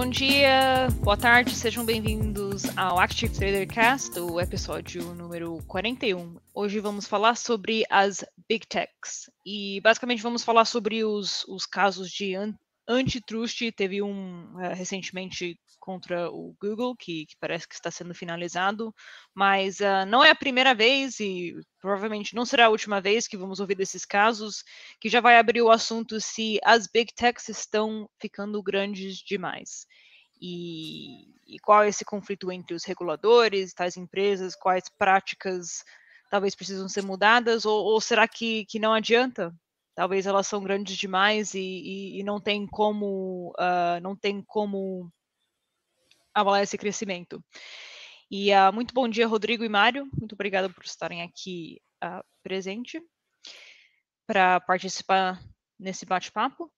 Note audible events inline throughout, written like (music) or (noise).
Bom dia, boa tarde, sejam bem-vindos ao Active Trader Cast, o episódio número 41. Hoje vamos falar sobre as Big Techs e basicamente vamos falar sobre os, os casos de antitrust. Teve um uh, recentemente contra o Google, que, que, parece que está sendo finalizado, mas uh, não é a primeira vez e provavelmente não será a última vez que vamos ouvir desses casos, que já vai abrir o assunto se as big techs estão ficando grandes demais. E, e qual é esse conflito entre os reguladores, tais empresas, quais práticas talvez precisam ser mudadas, ou, ou será que, que não adianta? Talvez elas são grandes demais e, e, e não tem como uh, não tem como avalar esse crescimento. E uh, muito bom dia, Rodrigo e Mário. Muito obrigada por estarem aqui uh, presente para participar nesse bate-papo.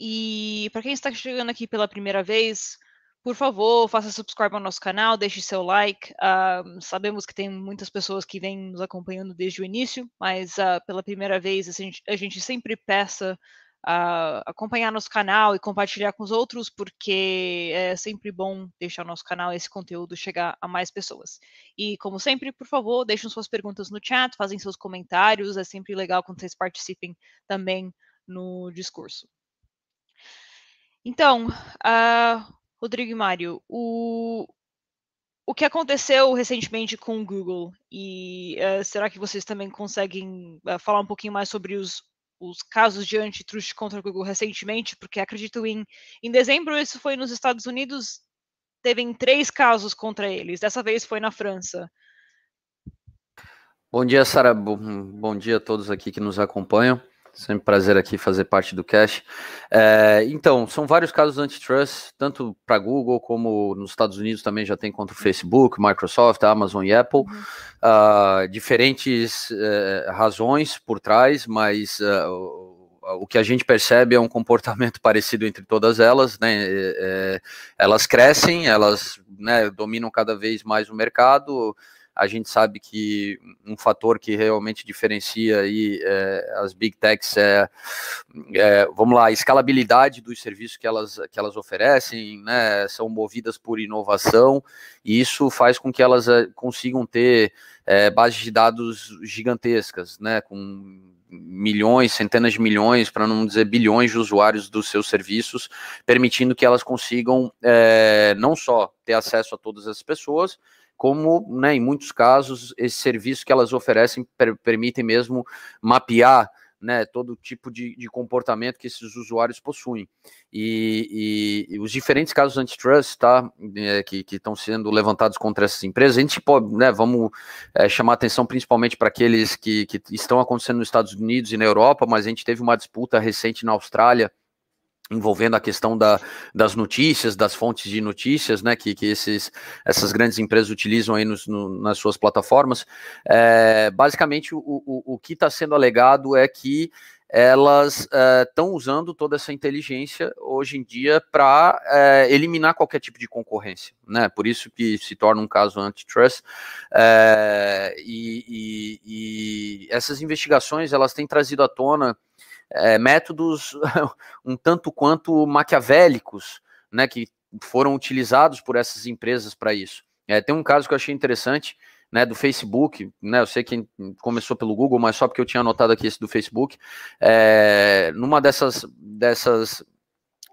E para quem está chegando aqui pela primeira vez, por favor, faça subscribe ao nosso canal, deixe seu like. Uh, sabemos que tem muitas pessoas que vêm nos acompanhando desde o início, mas uh, pela primeira vez a gente, a gente sempre peça uh, acompanhar nosso canal e compartilhar com os outros, porque é sempre bom deixar nosso canal esse conteúdo chegar a mais pessoas. E como sempre, por favor, deixem suas perguntas no chat, fazem seus comentários, é sempre legal quando vocês participem também no discurso. Então, uh, Rodrigo e Mário, o, o que aconteceu recentemente com o Google e uh, será que vocês também conseguem uh, falar um pouquinho mais sobre os, os casos de antitrust contra o Google recentemente? Porque acredito em, em dezembro isso foi nos Estados Unidos, teve três casos contra eles. Dessa vez foi na França. Bom dia, Sara. Bom, bom dia a todos aqui que nos acompanham. Sempre prazer aqui fazer parte do Cash. É, então, são vários casos antitrust, tanto para Google como nos Estados Unidos também já tem contra o Facebook, Microsoft, Amazon e Apple. Uhum. Uh, diferentes uh, razões por trás, mas uh, o, o que a gente percebe é um comportamento (laughs) parecido entre todas elas, né? É, elas crescem, elas né, dominam cada vez mais o mercado a gente sabe que um fator que realmente diferencia aí é, as big techs é, é, vamos lá, a escalabilidade dos serviços que elas, que elas oferecem, né, são movidas por inovação, e isso faz com que elas é, consigam ter é, bases de dados gigantescas, né, com milhões, centenas de milhões, para não dizer bilhões de usuários dos seus serviços, permitindo que elas consigam é, não só ter acesso a todas as pessoas, como, né, em muitos casos, esse serviço que elas oferecem per permitem mesmo mapear né, todo tipo de, de, comportamento que esses usuários possuem. E, e, e os diferentes casos antitrust tá, é, que estão sendo levantados contra essas empresas, a gente pode, né, vamos é, chamar atenção principalmente para aqueles que, que estão acontecendo nos Estados Unidos e na Europa, mas a gente teve uma disputa recente na Austrália envolvendo a questão da, das notícias, das fontes de notícias, né, que, que esses, essas grandes empresas utilizam aí nos, no, nas suas plataformas. É, basicamente, o, o, o que está sendo alegado é que elas estão é, usando toda essa inteligência hoje em dia para é, eliminar qualquer tipo de concorrência, né? Por isso que se torna um caso antitrust. É, e, e, e essas investigações elas têm trazido à tona é, métodos (laughs) um tanto quanto maquiavélicos, né, que foram utilizados por essas empresas para isso. É, tem um caso que eu achei interessante, né, do Facebook, né, eu sei que começou pelo Google, mas só porque eu tinha anotado aqui esse do Facebook, é, numa dessas, dessas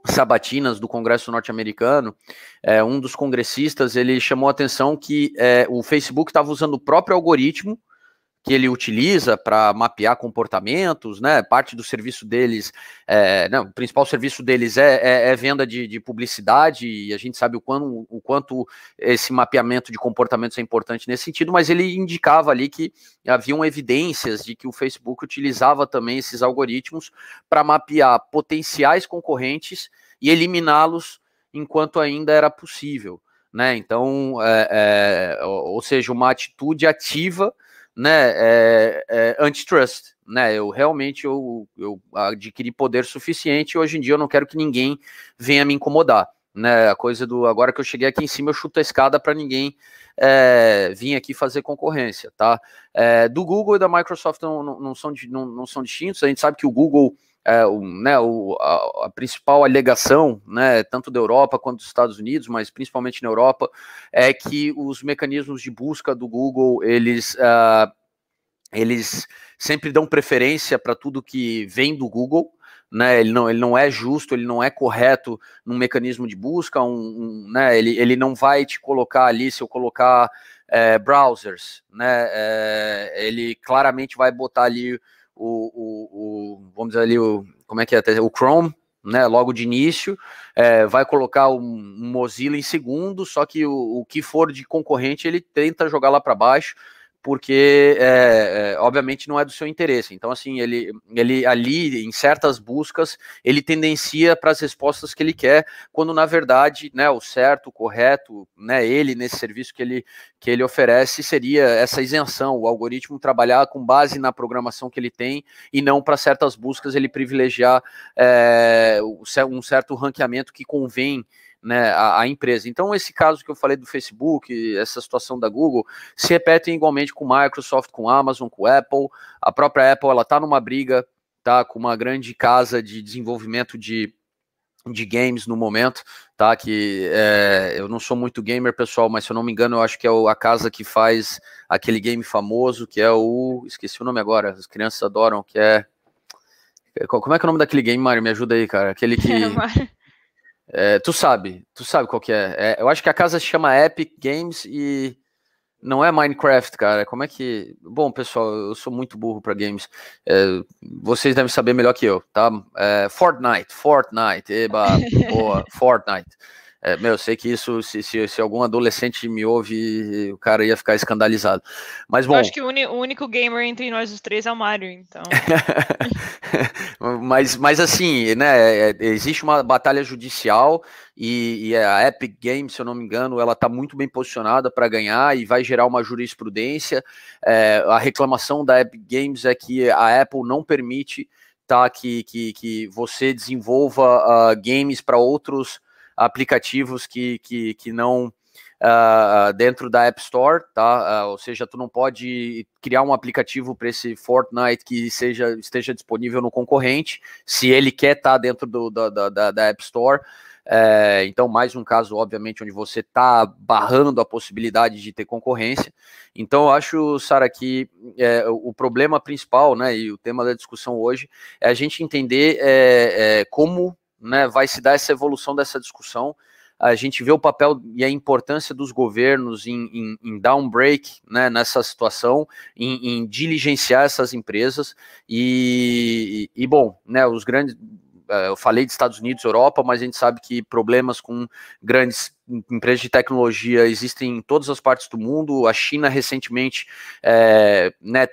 sabatinas do Congresso norte-americano, é, um dos congressistas, ele chamou a atenção que é, o Facebook estava usando o próprio algoritmo que ele utiliza para mapear comportamentos, né? Parte do serviço deles, é, o principal serviço deles é, é, é venda de, de, publicidade, e a gente sabe o, o quanto esse mapeamento de comportamentos é importante nesse sentido, mas ele indicava ali que haviam evidências de que o Facebook utilizava também esses algoritmos para mapear potenciais concorrentes e eliminá-los enquanto ainda era possível. Né? Então, é, é, ou seja, uma atitude ativa né, é, é, antitrust, né, eu realmente eu, eu adquiri poder suficiente e hoje em dia eu não quero que ninguém venha me incomodar, né, a coisa do agora que eu cheguei aqui em cima eu chuto a escada para ninguém é, vir aqui fazer concorrência, tá? É, do Google e da Microsoft não, não, não são, não, não são distintos, a gente sabe que o Google é, o, né, o, a, a, principal alegação, né, tanto da Europa quanto dos Estados Unidos, mas principalmente na Europa, é que os mecanismos de busca do Google, eles, uh, eles sempre dão preferência para tudo que vem do Google, né, ele, não, ele não é justo, ele não é correto num mecanismo de busca, um, um né, ele, ele não vai te colocar ali, se eu colocar é, browsers, né, é, ele claramente vai botar ali o, o, o, vamos dizer ali, o, como é que é, o Chrome, né, logo de início, é, vai colocar um, Mozilla em segundo, só que o, o que for de concorrente ele tenta jogar lá para baixo, porque é, é, obviamente não é do seu interesse. Então, assim, ele, ele ali, em certas buscas, ele tendencia para as respostas que ele quer, quando na verdade, né, o certo, o correto, né, ele nesse serviço que ele, que ele oferece seria essa isenção, o algoritmo trabalhar com base na programação que ele tem e não para certas buscas ele privilegiar é, um certo ranqueamento que convém né, a, a, empresa. Então, esse caso que eu falei do Facebook, essa situação da Google, se repetem igualmente com Microsoft, com Amazon, com Apple. A própria Apple ela está numa briga tá, com uma grande casa de desenvolvimento de, de games no momento, tá? Que é, eu não sou muito gamer, pessoal, mas se eu não me engano, eu acho que é a casa que faz aquele game famoso, que é o. Esqueci o nome agora, as crianças adoram, que é. Como é que é o nome daquele game, Mário? Me ajuda aí, cara. Aquele que. (laughs) É, tu sabe, tu sabe qual que é. é. Eu acho que a casa se chama Epic Games e não é Minecraft, cara. Como é que. Bom, pessoal, eu sou muito burro para games. É, vocês devem saber melhor que eu, tá? É, Fortnite, Fortnite, eba, (laughs) boa, Fortnite. É, meu, eu sei que isso, se, se, se, algum adolescente me ouve, o cara ia ficar escandalizado. Mas bom. Eu acho que o, o único gamer entre nós os três é o Mario, então. (laughs) mas, mas assim, né? É, existe uma batalha judicial e, e, a Epic Games, se eu não me engano, ela está muito bem posicionada para ganhar e vai gerar uma jurisprudência. É, a reclamação da Epic Games é que a Apple não permite tá, que, que, que você desenvolva uh, games para outros aplicativos que, que, que não uh, dentro da App Store, tá? Uh, ou seja, tu não pode criar um aplicativo para esse Fortnite que seja, esteja disponível no concorrente, se ele quer estar tá dentro do, da, da, da App Store. É, então, mais um caso, obviamente, onde você está barrando a possibilidade de ter concorrência. Então, eu acho, Sara, que é, o problema principal, né, e o tema da discussão hoje, é a gente entender é, é como né, vai se dar essa evolução dessa discussão. A gente vê o papel e a importância dos governos em, em, em dar um break né, nessa situação, em, em diligenciar essas empresas. E, e, bom, né, os grandes. Eh, eu falei de Estados Unidos, Europa, mas a gente sabe que problemas com grandes empresas de tecnologia existem em todas as partes do mundo. A China recentemente é, né,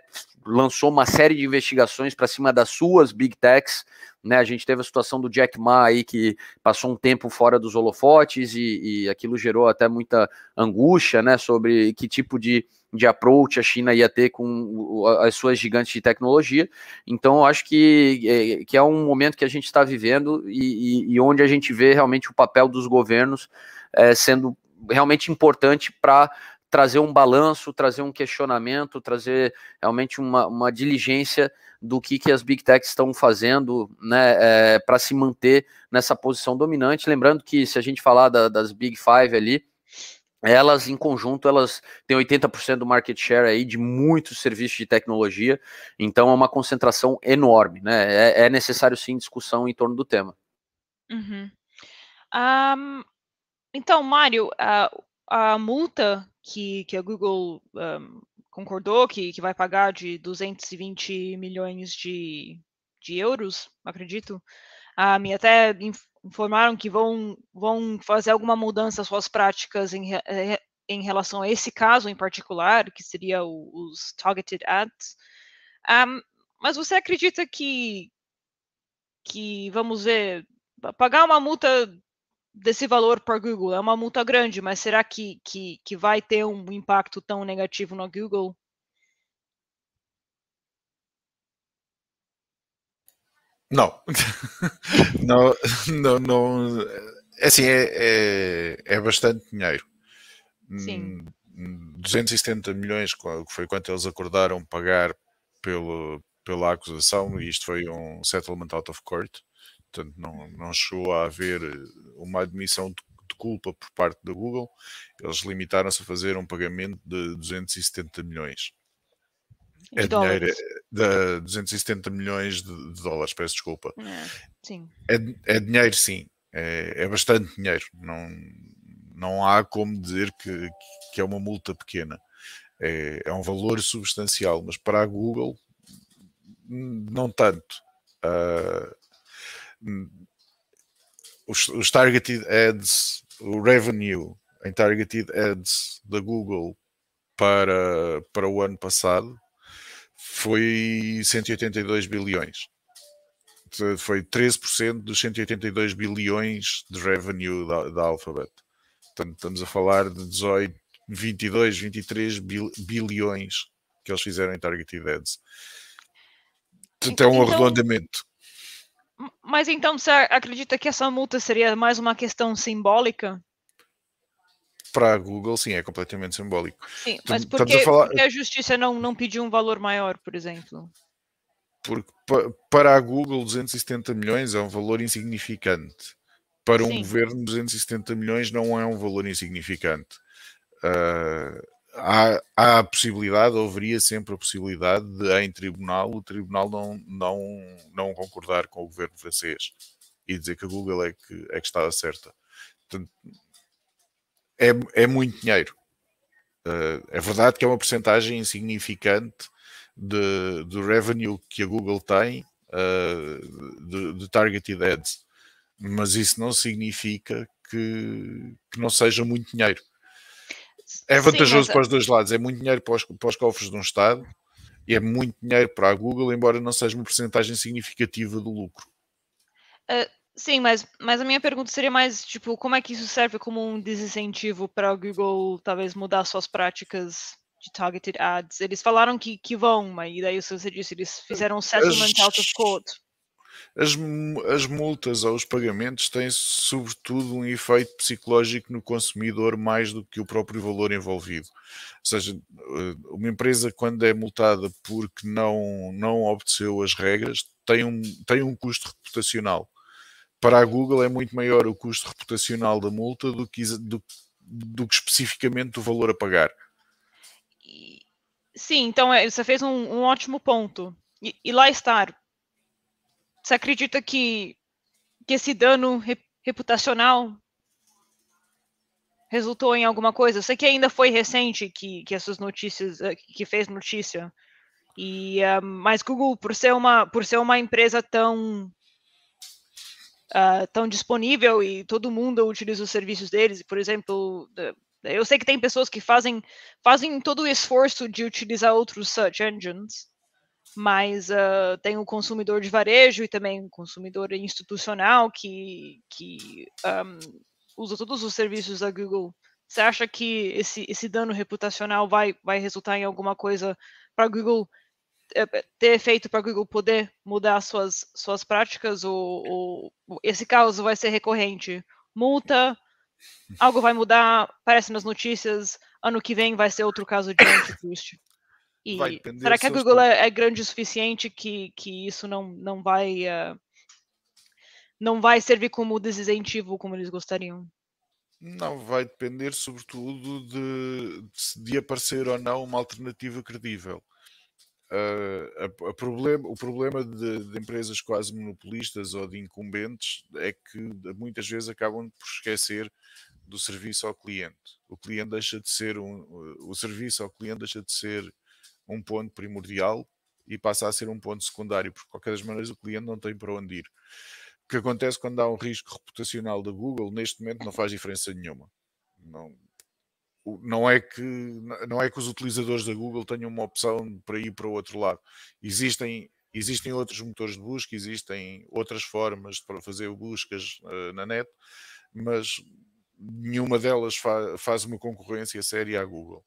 lançou uma série de investigações para cima das suas big techs. Né, a gente teve a situação do Jack Ma aí que passou um tempo fora dos holofotes e, e aquilo gerou até muita angústia, né, sobre que tipo de, de approach a China ia ter com as suas gigantes de tecnologia. Então, acho que, é, que é um momento que a gente está vivendo e, e, e, onde a gente vê realmente o papel dos governos é, sendo realmente importante para trazer um balanço, trazer um questionamento, trazer realmente uma, uma diligência do que, que as big techs estão fazendo né, é, para se manter nessa posição dominante. Lembrando que se a gente falar da, das big five ali, elas em conjunto elas têm 80% do market share aí de muitos serviços de tecnologia, então é uma concentração enorme, né? É, é necessário sim discussão em torno do tema. Uhum. Um, então, Mário, a, a multa que, que a Google um, concordou que, que vai pagar de 220 milhões de, de euros, acredito. Ah, me até informaram que vão, vão fazer alguma mudança às suas práticas em, eh, em relação a esse caso em particular, que seria o, os targeted ads. Um, mas você acredita que, que, vamos ver, pagar uma multa desse valor para Google? É uma multa grande, mas será que, que, que vai ter um impacto tão negativo no Google? Não. (laughs) não, não, não. É assim, é, é, é bastante dinheiro. Sim. 270 milhões, que foi quanto eles acordaram pagar pelo, pela acusação, e isto foi um settlement out of court, portanto não, não chegou a haver uma admissão de, de culpa por parte da Google, eles limitaram-se a fazer um pagamento de 270 milhões. É dinheiro, de 270 milhões de, de dólares, peço desculpa. É, sim. É, é dinheiro, sim. É, é bastante dinheiro. Não, não há como dizer que, que é uma multa pequena. É, é um valor substancial, mas para a Google, hum, não tanto. Hum, os, os targeted ads, o revenue em targeted ads da Google para, para o ano passado foi 182 bilhões foi 13% dos 182 bilhões de revenue da, da Alphabet. Portanto, estamos a falar de 18, 22, 23 bil, bilhões que eles fizeram em targeted ads. Portanto, é um Então- arredondamento. Mas então você acredita que essa multa seria mais uma questão simbólica? Para a Google, sim, é completamente simbólico. Sim, mas por estamos a que, falar- por a justiça não, não pediu um valor maior, por exemplo? Porque pa- para a Google 270 milhões é um valor insignificante. Para um Sim. governo 270 milhões não é um valor insignificante. Ah, há, há a possibilidade, haveria sempre a possibilidade de em tribunal o tribunal não, não, não concordar com o governo francês e dizer que a Google é que, é que está certa. Portanto, é, é muito dinheiro. Ah, é verdade que é uma porcentagem insignificante de, do revenue que a Google tem uh, de, de targeted ads, mas isso não significa que, que não seja muito dinheiro. É Sim, vantajoso mas- para os dois lados, é muito dinheiro para os, para os cofres de um Estado e é muito dinheiro para a Google, embora não seja uma porcentagem significativa do lucro. Sim, mas, mas a minha pergunta seria mais, tipo, como é que isso serve como um desincentivo para o Google talvez mudar suas práticas de targeted ads? Eles falaram que, que vão, mas e daí você disse, eles fizeram um settlement out of court. As, as multas ou os pagamentos têm sobretudo um efeito psicológico no consumidor mais do que o próprio valor envolvido. Ou seja, eh, uma empresa quando é multada porque não, não obedeceu as regras tem um, tem um custo reputacional. Para a Google é muito maior o custo reputacional da multa do que, do, do que especificamente o valor a pagar. Sim, então é, você fez um, um ótimo ponto. E, e lá está. Você acredita que, que esse dano re- reputacional resultou em alguma coisa? Eu sei que ainda foi recente que, que essas notícias, eh, que fez notícia. E, ah, mas Google, por ser uma, por ser uma empresa tão ah, tão disponível e todo mundo utiliza os serviços deles, por exemplo, eu sei que tem pessoas que fazem fazem todo o esforço de utilizar outros search engines, mas ah, tem o consumidor de varejo e também o consumidor institucional que, que ahm, usa todos os serviços da Google. Você acha que esse, esse dano reputacional vai, vai resultar em alguma coisa para a Google eh, ter efeito para a Google poder mudar suas, suas práticas ou, ou esse caso vai ser recorrente? Multa, algo vai mudar, aparece nas notícias, ano que vem vai ser outro caso de (coughs) antitrust. E será que a Google é, é grande o suficiente que, que isso não, não vai eh, não vai servir como desincentivo como eles gostariam? Não, vai depender sobretudo de, de- aparecer ou não uma alternativa credível. Ah, a- a problema- o problema de, de empresas quase monopolistas ou de incumbentes é que muitas vezes acabam por esquecer do serviço ao cliente. O cliente deixa de ser um, o serviço ao cliente deixa de ser um ponto primordial e passa a ser um ponto secundário, porque de qualquer das maneiras o cliente não tem para onde ir. O que acontece quando há um risco reputacional da Google, neste momento não faz diferença nenhuma. Não, não, é que, não é que os utilizadores da Google tenham uma opção para ir para o outro lado. Existem, existem outros motores de busca, existem outras formas para fazer buscas eh, na net, mas nenhuma delas fa- faz uma concorrência séria à Google.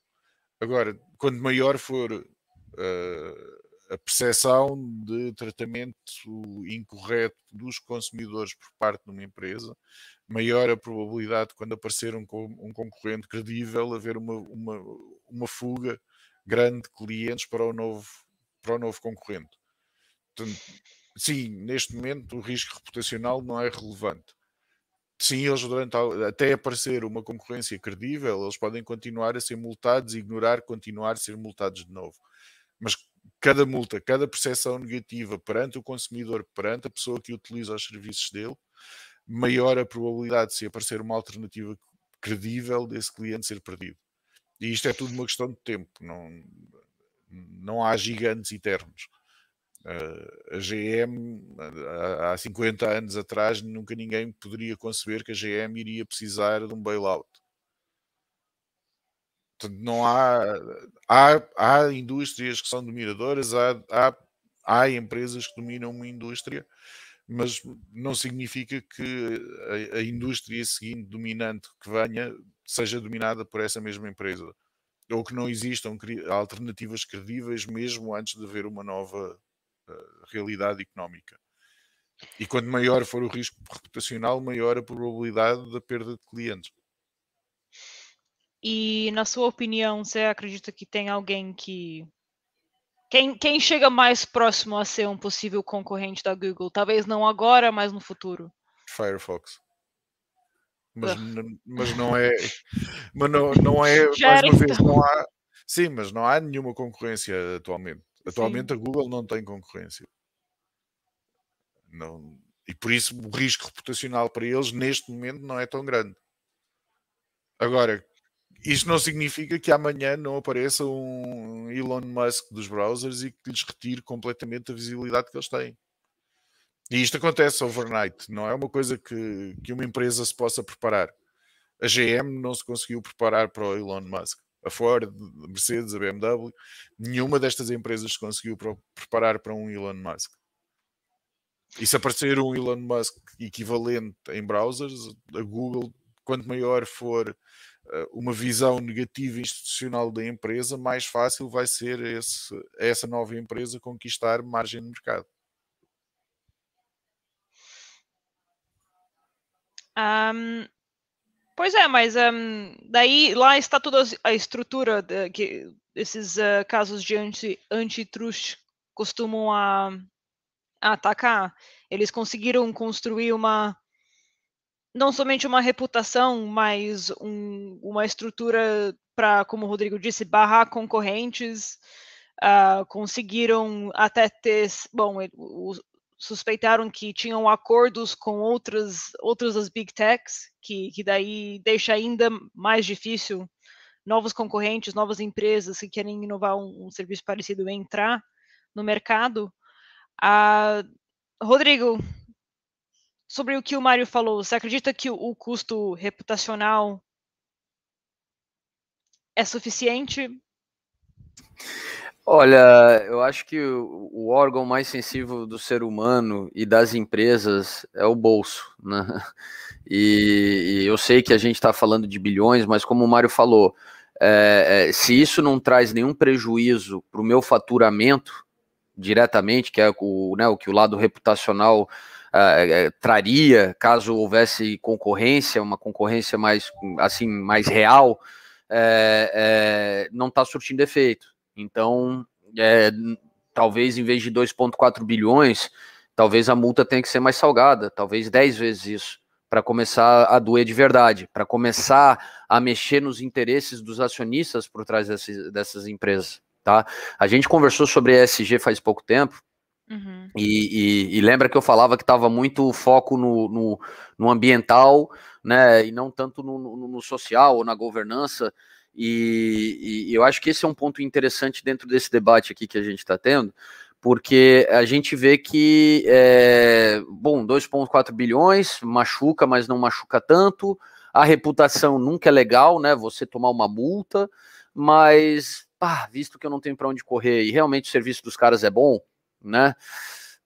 Agora, quanto maior for eh, a percepção de tratamento incorreto dos consumidores por parte de uma empresa, maior a probabilidade de quando aparecer um, um concorrente credível haver uma, uma, uma fuga grande de clientes para o novo, para o novo concorrente. Portanto, sim, neste momento o risco reputacional não é relevante. Sim, eles durante até aparecer uma concorrência credível, eles podem continuar a ser multados ignorar continuar a ser multados de novo. Mas cada multa, cada percepção negativa perante o consumidor, perante a pessoa que utiliza os serviços dele, maior a probabilidade de se aparecer uma alternativa credível desse cliente ser perdido. E isto é tudo uma questão de tempo, não, não há gigantes eternos. A GM, há 50 anos atrás, nunca ninguém poderia conceber que a GM iria precisar de um bailout. Portanto, não há, há, há indústrias que são dominadoras, há, há, há empresas que dominam uma indústria, mas não significa que a, a indústria seguinte dominante que venha seja dominada por essa mesma empresa ou que não existam alternativas credíveis mesmo antes de haver uma nova realidade económica. E quanto maior for o risco reputacional, maior a probabilidade da perda de clientes. E na sua opinião, você acredita que tem alguém que quem, quem chega mais próximo a ser um possível concorrente da Google? Talvez não agora, mas no futuro. Firefox. Mas, mas não é. Mas não, não é. (laughs) Já mais uma vez, então. não há. Sim, mas não há nenhuma concorrência atualmente. Atualmente Sim. a Google não tem concorrência. Não, e por isso o risco reputacional para eles neste momento não é tão grande. Agora, isto não significa que amanhã não apareça um Elon Musk dos browsers e que lhes retire completamente a visibilidade que eles têm. E isto acontece overnight, não é uma coisa que, que uma empresa se possa preparar. A GM não se conseguiu preparar para o Elon Musk. A Ford, a Mercedes, a BMW, nenhuma destas empresas se conseguiu preparar para um Elon Musk. E se aparecer um Elon Musk equivalente em browsers, a Google, quanto maior for eh, uma visão negativa institucional da empresa, mais fácil vai ser esse, essa nova empresa conquistar margem no mercado. Um, pois é, mas um, daí lá está toda a estrutura de, que esses uh, casos de anti, antitrust costumam a, a atacar. Eles conseguiram construir uma não somente uma reputação, mas um, uma estrutura para, como o Rodrigo disse, barrar concorrentes. Uh, conseguiram até ter, bom, o, suspeitaram que tinham acordos com outras outras das big techs, que, que daí deixa ainda mais difícil novos concorrentes, novas empresas que querem inovar um, um serviço parecido entrar no mercado. Uh, Rodrigo, sobre o que o Mário falou, você acredita que o custo reputacional é suficiente? Olha, eu acho que o, órgão mais sensível do ser humano e das empresas é o bolso, né? (laughs) E, e eu sei que a gente está falando de bilhões, mas como o Mário falou, é, é, se isso não traz nenhum prejuízo para o meu faturamento diretamente, que é o, né, o que o lado reputacional uh, traria caso houvesse concorrência, uma concorrência mais assim mais real, é, é, não está surtindo efeito. Então, é, talvez em vez de 2,4 bilhões, talvez a multa tenha que ser mais salgada, talvez 10 vezes isso, para começar a doer de verdade, para começar a mexer nos interesses dos acionistas por trás dessas, dessas empresas. Tá? A gente conversou sobre ESG faz pouco tempo, Uhum. E, e, e, lembra que eu falava que estava muito foco no, no, no, ambiental, né, e não tanto no, no, no social ou na governança. E, e, eu acho que esse é um ponto interessante dentro desse debate aqui que a gente está tendo, porque a gente vê que, é, bom, 2,4 bilhões machuca, mas não machuca tanto. A reputação nunca é legal, né? Você tomar uma multa, mas, pá, visto que eu não tenho para onde correr e realmente o serviço dos caras é bom, né?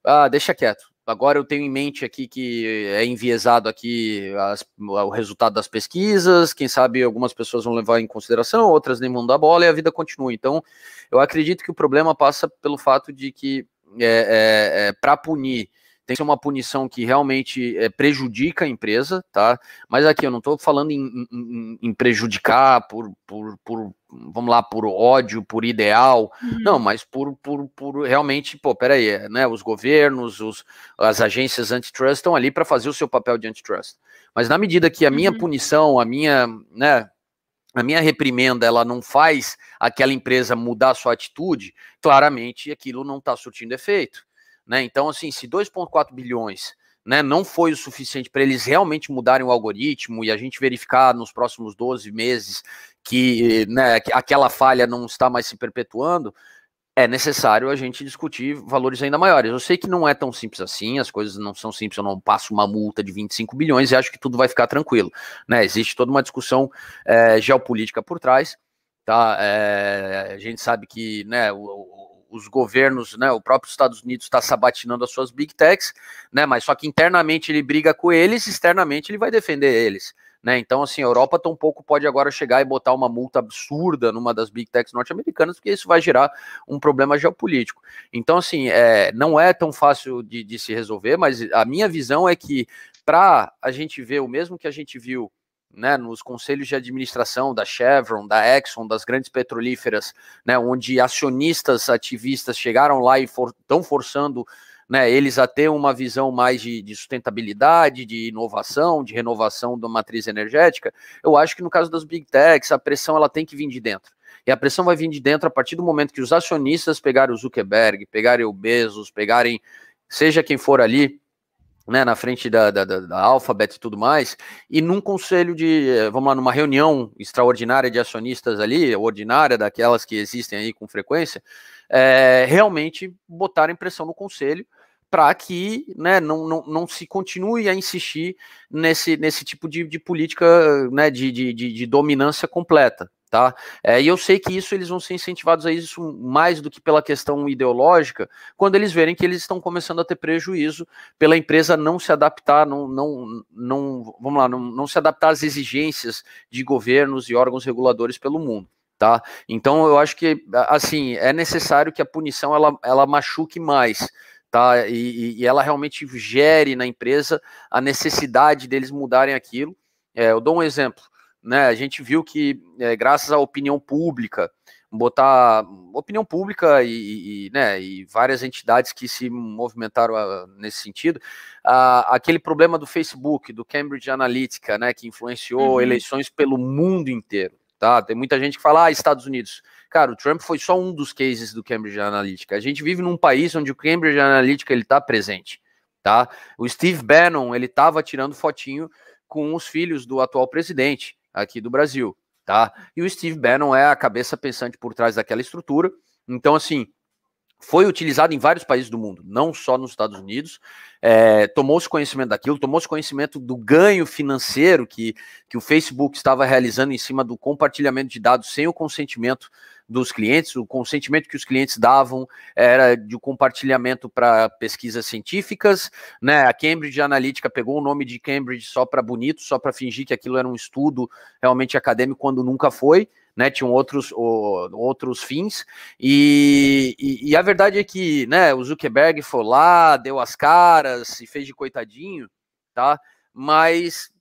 Ah, deixa quieto. Agora eu tenho em mente aqui que é enviesado aqui as, o resultado das pesquisas, quem sabe algumas pessoas vão levar em consideração, outras nem vão dar bola e a vida continua. Então, eu acredito que o problema passa pelo fato de que é, é, é para punir tem que ser uma punição que realmente é, prejudica a empresa, tá? Mas aqui eu não estou falando em, em, em, prejudicar por, por, por, vamos lá, por ódio, por ideal, uhum. não, mas por, por, por realmente, pô, peraí, é, né? Os governos, os, as agências antitrust estão ali para fazer o seu papel de antitrust. Mas na medida que a minha uhum. punição, a minha, né, a minha reprimenda ela não faz aquela empresa mudar a sua atitude, claramente aquilo não está surtindo efeito. Né? Então, assim, se 2,4 bilhões né, não foi o suficiente para eles realmente mudarem o algoritmo e a gente verificar nos próximos 12 meses que, né, que aquela falha não está mais se perpetuando, é necessário a gente discutir valores ainda maiores. Eu sei que não é tão simples assim, as coisas não são simples, eu não passo uma multa de 25 bilhões e acho que tudo vai ficar tranquilo. Né? Existe toda uma discussão é, geopolítica por trás. Tá? É, a gente sabe que né, o, os governos, né, o próprio Estados Unidos está sabatinando as suas big techs, né, mas só que internamente ele briga com eles, externamente ele vai defender eles. Né? Então, assim, a Europa tão pouco pode agora chegar e botar uma multa absurda numa das big techs norte-americanas, porque isso vai gerar um problema geopolítico. Então, assim, é, não é tão fácil de, de se resolver, mas a minha visão é que para a gente ver o mesmo que a gente viu né, nos conselhos de administração da Chevron, da Exxon, das grandes petrolíferas, né, onde acionistas ativistas chegaram lá e estão for, forçando né, eles a ter uma visão mais de, de, sustentabilidade, de inovação, de renovação da matriz energética, eu acho que no caso das big techs, a pressão ela tem que vir de dentro. E a pressão vai vir de dentro a partir do momento que os acionistas pegarem o Zuckerberg, pegarem o Bezos, pegarem seja quem for ali, né, na frente da, da, da, Alphabet e tudo mais, e num conselho de, eh, vamos lá, numa reunião extraordinária de acionistas ali, ordinária, daquelas que existem aí com frequência, é, realmente botarem pressão no conselho para que né, não, não, não se continue a insistir nesse, nesse tipo de, de política né, de, de, de dominância completa tá? É, e eu sei que isso eles vão ser incentivados a isso mais do que pela questão ideológica, quando eles verem que eles estão começando a ter prejuízo pela empresa não se adaptar, não, não, não vamos lá, não, não se adaptar às exigências de governos e órgãos reguladores pelo mundo. Tá? Então eu acho que assim é necessário que a punição ela, ela machuque mais, tá? E, e ela realmente gere na empresa a necessidade deles mudarem aquilo. É, eu dou um exemplo né? A gente viu que, é, graças à opinião pública, botar opinião pública e, e, né, e várias entidades que se movimentaram a, ah, nesse sentido, a, aquele problema do Facebook, do Cambridge Analytica, né, que influenciou uhum. eleições pelo mundo inteiro. Tá? Tem muita gente que fala, ah, Estados Unidos. Cara, o Trump foi só um dos cases do Cambridge Analytica. A gente vive num país onde o Cambridge Analytica ele está presente. Tá? O Steve Bannon ele estava tirando fotinho com os filhos do atual presidente aqui do Brasil, tá? E o Steve Bannon é a cabeça pensante por trás daquela estrutura. Então, assim, foi utilizado em vários países do mundo, não só nos Estados Unidos. É, tomou-se conhecimento daquilo, tomou-se conhecimento do ganho financeiro que, que o Facebook estava realizando em cima do compartilhamento de dados sem o consentimento dos clientes, o consentimento que os clientes davam era de compartilhamento para pesquisas científicas, né? A Cambridge Analytica pegou o nome de Cambridge só para bonito, só para fingir que aquilo era um estudo realmente acadêmico quando nunca foi. Né, tinham outros, o, outros fins, e, e, e, a verdade é que né, o Zuckerberg foi lá, deu as caras, se fez de coitadinho, tá? Mas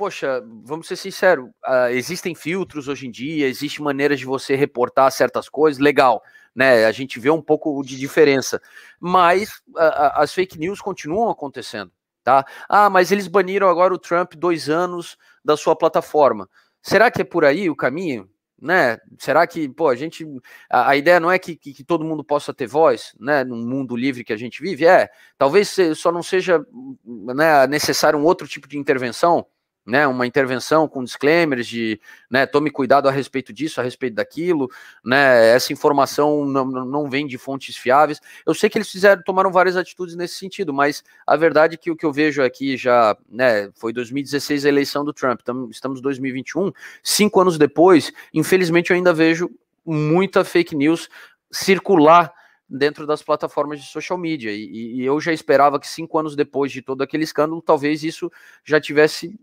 poxa, vamos ser sinceros, uh, existem filtros hoje em dia, existem maneiras de você reportar certas coisas, legal, né? A gente vê um pouco de diferença, mas uh, as fake news continuam acontecendo, tá? Ah, mas eles baniram agora o Trump dois anos da sua plataforma. Será que é por aí o caminho? Né? Será que, pô, a gente. A, a ideia não é que, que, que, todo mundo possa ter voz, né? Num mundo livre que a gente vive, é. Talvez só não seja né, necessário um outro tipo de intervenção, né, uma intervenção com disclaimers de, né, tome cuidado a respeito disso, a respeito daquilo, né, essa informação não, não vem de fontes fiáveis. Eu sei que eles fizeram, tomaram várias atitudes nesse sentido, mas a verdade é que o que eu vejo aqui já, né, foi 2016 a eleição do Trump, estamos em 2021, cinco anos depois, infelizmente eu ainda vejo muita fake news circular dentro das plataformas de social media. E, e, eu já esperava que cinco anos depois de todo aquele escândalo, talvez isso já tivesse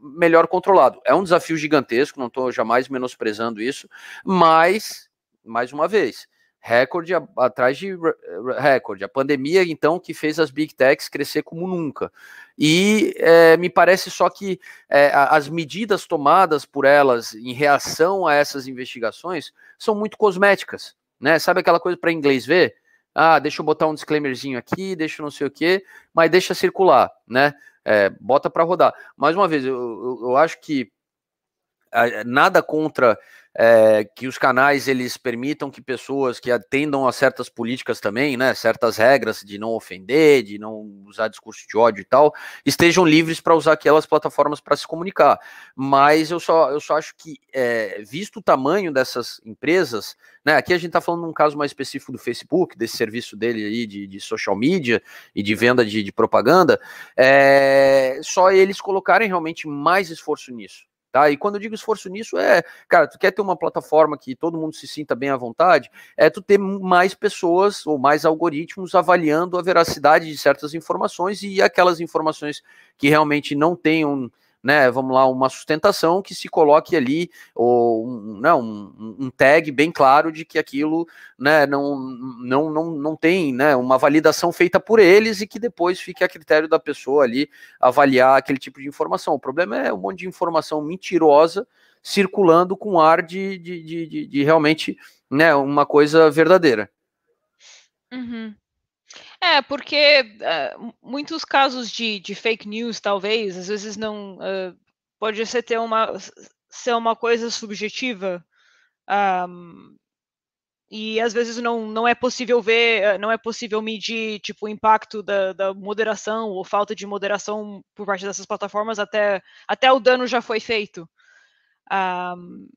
melhor controlado. É um desafio gigantesco, não estou jamais menosprezando isso, mas, mais uma vez, recorde atrás de recorde. A pandemia, então, que fez as big techs crescer como nunca. E é, me parece só que é, as medidas tomadas por elas em reação a essas investigações são muito cosméticas, né? Sabe aquela coisa para inglês ver? Ah, deixa eu botar um disclaimerzinho aqui, deixa não sei o quê, mas deixa circular, né? É, bota para rodar. Mais uma vez, eu, eu, eu acho que nada contra é, que os canais eles permitam que pessoas que atendam a certas políticas também, né, certas regras de não ofender, de não usar discurso de ódio e tal, estejam livres para usar aquelas plataformas para se comunicar. Mas eu só, eu só acho que, é, visto o tamanho dessas empresas, né, aqui a gente está falando num caso mais específico do Facebook, desse serviço dele aí de, de social media e de venda de, de propaganda, é, só eles colocarem realmente mais esforço nisso. Tá? E quando eu digo esforço nisso, é, cara, tu quer ter uma plataforma que todo mundo se sinta bem à vontade, é tu ter mais pessoas ou mais algoritmos avaliando a veracidade de certas informações e aquelas informações que realmente não tenham né, vamos lá, uma sustentação que se coloque ali, ou um, né, um, um tag bem claro de que aquilo né, não, não, não, não tem né, uma validação feita por eles e que depois fique a critério da pessoa ali avaliar aquele tipo de informação. O problema é um monte de informação mentirosa circulando com ar de, de, de, de, de realmente né, uma coisa verdadeira. Uhum. É, porque uh, muitos casos de, de, fake news, talvez, às vezes não. Uh, pode ser ter uma, ser uma coisa subjetiva. Um, e às vezes não, não é possível ver, não é possível medir tipo, o impacto da, da moderação ou falta de moderação por parte dessas plataformas até, até o dano já foi feito. Um,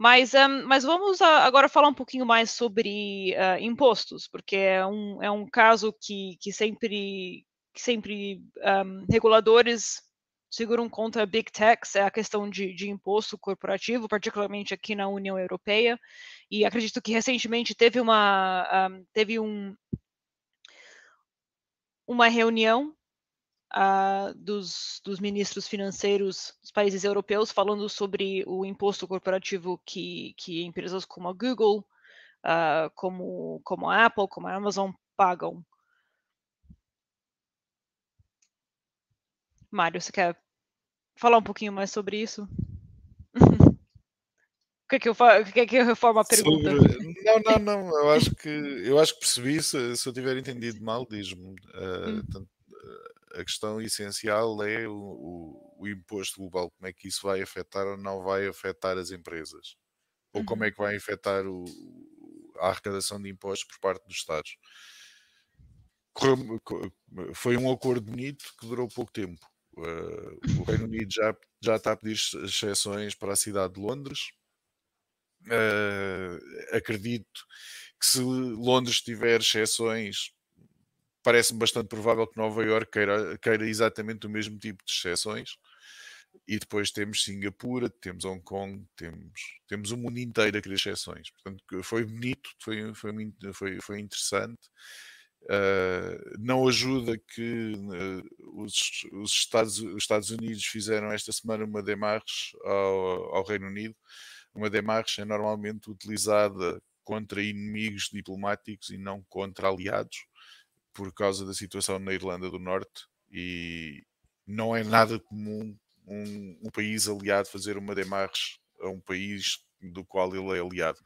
mas, um, mas vamos a, agora falar um pouquinho mais sobre uh, impostos, porque é um, é um caso que, que sempre, que sempre um, reguladores seguram contra Big Techs, é a questão de, de imposto corporativo, particularmente aqui na União Europeia, e acredito que recentemente teve uma, teve um, uma reunião uh, dos, dos, ministros financeiros dos países europeus falando sobre o imposto corporativo que, que empresas como a Google, uh, como, como a Apple, como a Amazon pagam. Mário, você quer falar um pouquinho mais sobre isso? (laughs) que é que eu faço? que é que eu reformo a pergunta? Sobre... Não, não, não. Eu acho que eu acho que percebi. Se, se eu tiver entendido mal, diz-me. Uh, hum a questão essencial é o, o, o, imposto global, como é que isso vai afetar ou não vai afetar as empresas, ou como é uhum. que vai afetar o, a arrecadação de impostos por parte dos Estados. Foi um acordo bonito que durou pouco tempo. Uh, o Reino Unido já, já está a pedir exceções para a cidade de Londres. Uh, acredito que se Londres tiver exceções parece-me bastante provável que Nova York queira, queira exatamente o mesmo tipo de exceções. E depois temos Singapura, temos Hong Kong, temos, temos o mundo inteiro a querer exceções. Portanto, foi bonito, foi, foi, foi, foi interessante. Uh, não ajuda que uh, os, os, Estados, os Estados Unidos fizeram esta semana uma demarche ao, ao Reino Unido. Uma demarche é normalmente utilizada contra inimigos diplomáticos e não contra aliados por causa da situação na Irlanda do Norte e não é nada comum um, um país aliado fazer uma demarche a um país do qual ele é aliado.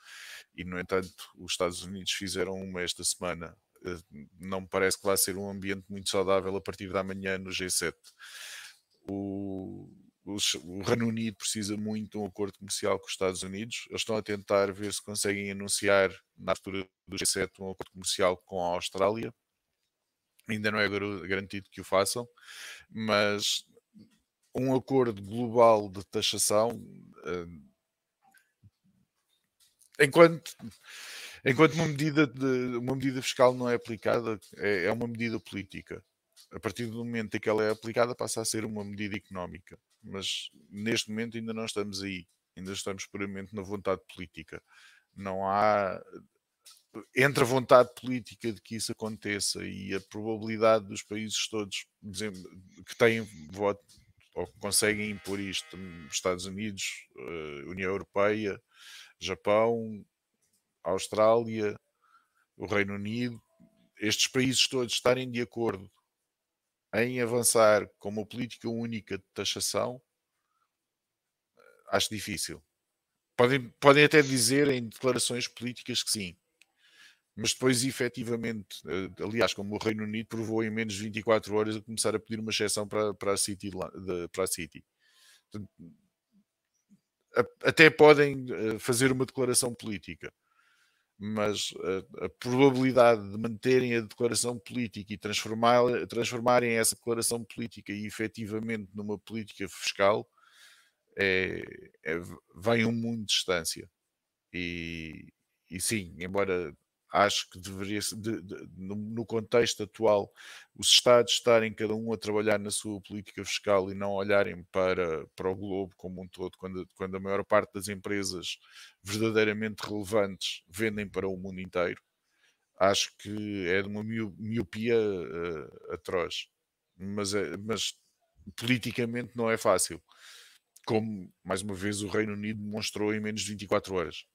E, no entanto, os Estados Unidos fizeram uma esta semana. Eh, não me parece que vai ser um ambiente muito saudável a partir da manhã no G7. O, o, Reino Unido precisa muito de um acordo comercial com os Estados Unidos. Eles estão a tentar ver se conseguem anunciar na altura do G7 um acordo comercial com a Austrália ainda não é garantido que o façam, mas um acordo global de taxação, eh, enquanto, enquanto uma, medida de, uma medida fiscal não é aplicada, é, é uma medida política. A partir do momento em que ela é aplicada, passa a ser uma medida económica. Mas neste momento ainda não estamos aí, ainda estamos puramente na vontade política. Não há entre a vontade política de que isso aconteça e a probabilidade dos países todos que têm voto ou que conseguem impor isto, Estados Unidos, eh, União Europeia, Japão, Austrália, o Reino Unido, estes países todos estarem de acordo em avançar com uma política única de taxação, acho difícil. Podem, podem até dizer em declarações políticas que sim, mas depois efetivamente, eh, aliás, como o Reino Unido provou em menos de 24 horas a começar a pedir uma exceção para, para, a, City, para a City. Até podem eh, fazer uma declaração política, mas a, a, probabilidade de manterem a declaração política e transformar, transformarem essa declaração política e efetivamente numa política fiscal é, é, vem um mundo de distância. E, e sim, embora acho que deveria, de, de, no, contexto atual, os Estados estarem cada um a trabalhar na sua política fiscal e não olharem para, para o globo como um todo, quando, quando a maior parte das empresas verdadeiramente relevantes vendem para o mundo inteiro, acho que é de uma miopia uh, atroz. Mas, é, mas politicamente não é fácil. Como, mais uma vez, o Reino Unido demonstrou em menos de 24 horas.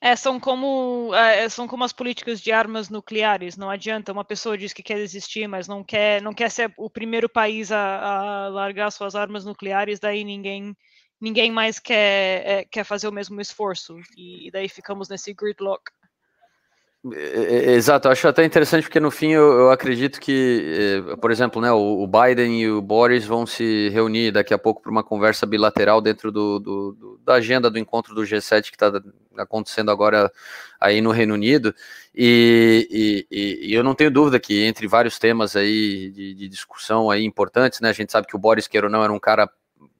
É, são como é, são como as políticas de armas nucleares. Não adianta uma pessoa diz que quer desistir, mas não quer não quer ser o primeiro país a, a largar suas armas nucleares. Daí ninguém ninguém mais quer é, quer fazer o mesmo esforço e, e daí ficamos nesse gridlock. Exato, eu acho até interessante porque no fim eu, eu acredito que, eh, por exemplo, né, o, o, Biden e o Boris vão se reunir daqui a pouco para uma conversa bilateral dentro do, do, do, da agenda do encontro do G7 que está acontecendo agora aí no Reino Unido. E, e, e, eu não tenho dúvida que entre vários temas aí de, de, discussão aí importantes, né, a gente sabe que o Boris, queira ou não, era um cara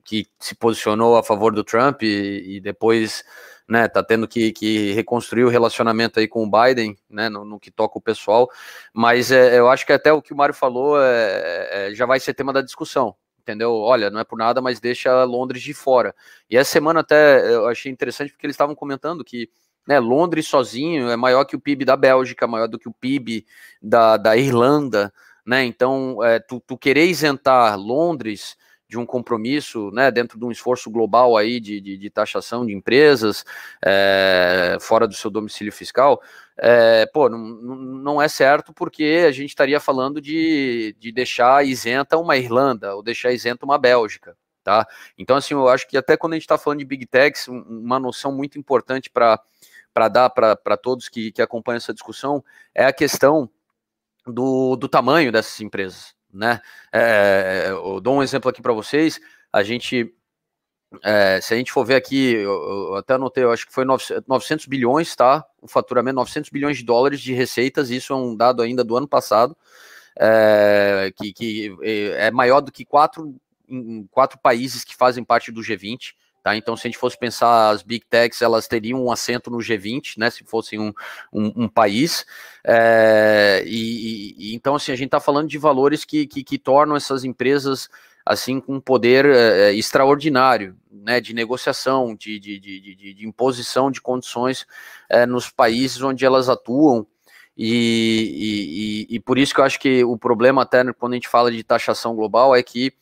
que se posicionou a favor do Trump e, e depois né, tá tendo que, que reconstruir o relacionamento aí com o Biden, né, no, no que toca o pessoal, mas é, eu acho que até o que o Mário falou é, é, já vai ser tema da discussão, entendeu? Olha, não é por nada, mas deixa Londres de fora. E essa semana até eu achei interessante porque eles estavam comentando que né, Londres sozinho é maior que o PIB da Bélgica, maior do que o PIB da, da Irlanda, né? Então, é, tu, tu querer isentar Londres de um compromisso, né, dentro de um esforço global aí de, de, de taxação de empresas é, fora do seu domicílio fiscal, é, pô, não, não é certo porque a gente estaria falando de, de deixar isenta uma Irlanda ou deixar isenta uma Bélgica, tá? Então, assim, eu acho que até quando a gente está falando de Big Techs, uma noção muito importante para para dar para todos que, que acompanham essa discussão é a questão do, do tamanho dessas empresas né? É, eu dou um exemplo aqui para vocês. A gente, é, se a gente for ver aqui, eu, eu até anotei, eu acho que foi 900 bilhões, tá? O faturamento 900 bilhões de dólares de receitas. Isso é um dado ainda do ano passado, é, que, que é, é maior do que quatro, quatro países que fazem parte do G20. Tá? Então, se a gente fosse pensar as big techs, elas teriam um assento no G20, né? Se fossem um, um, um país. É, e, e, então, assim, a gente está falando de valores que, que, que, tornam essas empresas assim com um poder é, extraordinário, né? De negociação, de, de, de, de, de imposição de condições é, nos países onde elas atuam. E, e, e, por isso que eu acho que o problema, até quando a gente fala de taxação global, é que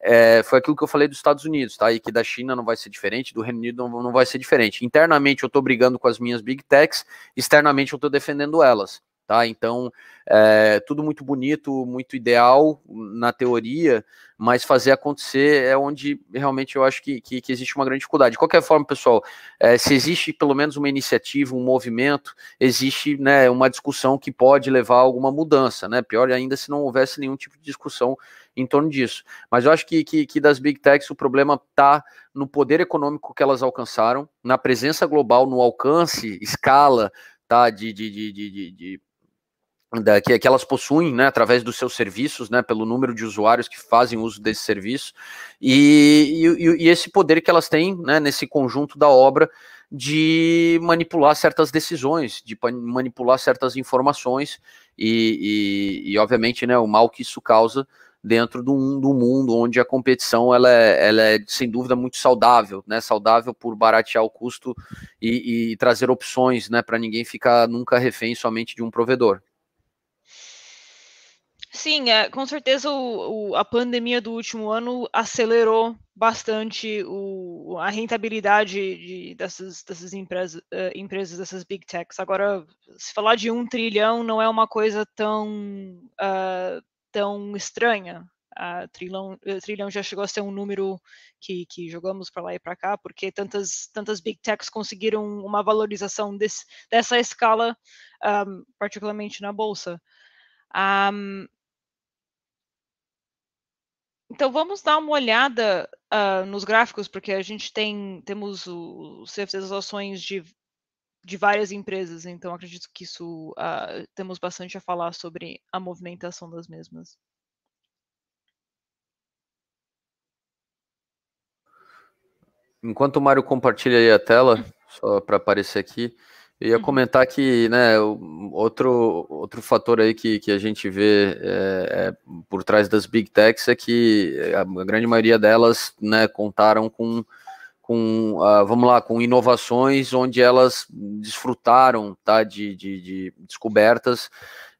é, foi aquilo que eu falei dos Estados Unidos, tá? E que da China não vai ser diferente, do Reino Unido não, vai ser diferente. Internamente eu estou brigando com as minhas big techs, externamente eu estou defendendo elas, tá? Então, é, tudo muito bonito, muito ideal na teoria, mas fazer acontecer é onde realmente eu acho que, que, que existe uma grande dificuldade. De qualquer forma, pessoal, é, se existe pelo menos uma iniciativa, um movimento, existe né, uma discussão que pode levar a alguma mudança, né? Pior ainda se não houvesse nenhum tipo de discussão em torno disso. Mas eu acho que, que, que das big techs o problema está no poder econômico que elas alcançaram, na presença global, no alcance, escala, tá, de, de, de, de, de da, que, que, elas possuem, né, através dos seus serviços, né, pelo número de usuários que fazem uso desse serviço, e, e, e, esse poder que elas têm, né, nesse conjunto da obra de manipular certas decisões, de manipular certas informações, e, e obviamente, né, o mal que isso causa dentro do, do mundo onde a competição ela é, ela é sem dúvida muito saudável, né? Saudável por baratear o custo e, e trazer opções, né? Para ninguém ficar nunca refém somente de um provedor. Sim, é, com certeza o, o, a pandemia do último ano acelerou bastante o, a rentabilidade de, dessas, dessas empresas, uh, empresas, dessas big techs. Agora, se falar de um trilhão não é uma coisa tão, uh, tão estranha. A trilhão, trilhão já chegou a ser um número que, que jogamos para lá e para cá, porque tantas, tantas big techs conseguiram uma valorização desse, dessa escala, um, particularmente na bolsa. Um, então vamos dar uma olhada uh, nos gráficos, porque a gente tem temos os CFDs das ações de, de várias empresas, então acredito que isso uh, temos bastante a falar sobre a movimentação das mesmas. Enquanto o Mário compartilha aí a tela, só para aparecer aqui, eu ia uhum. comentar que, né, outro, outro fator aí que, que a gente vê é, é, por trás das big techs é que a, grande maioria delas, né, contaram com, com uh, vamos lá, com inovações onde elas desfrutaram, tá, de, de, de descobertas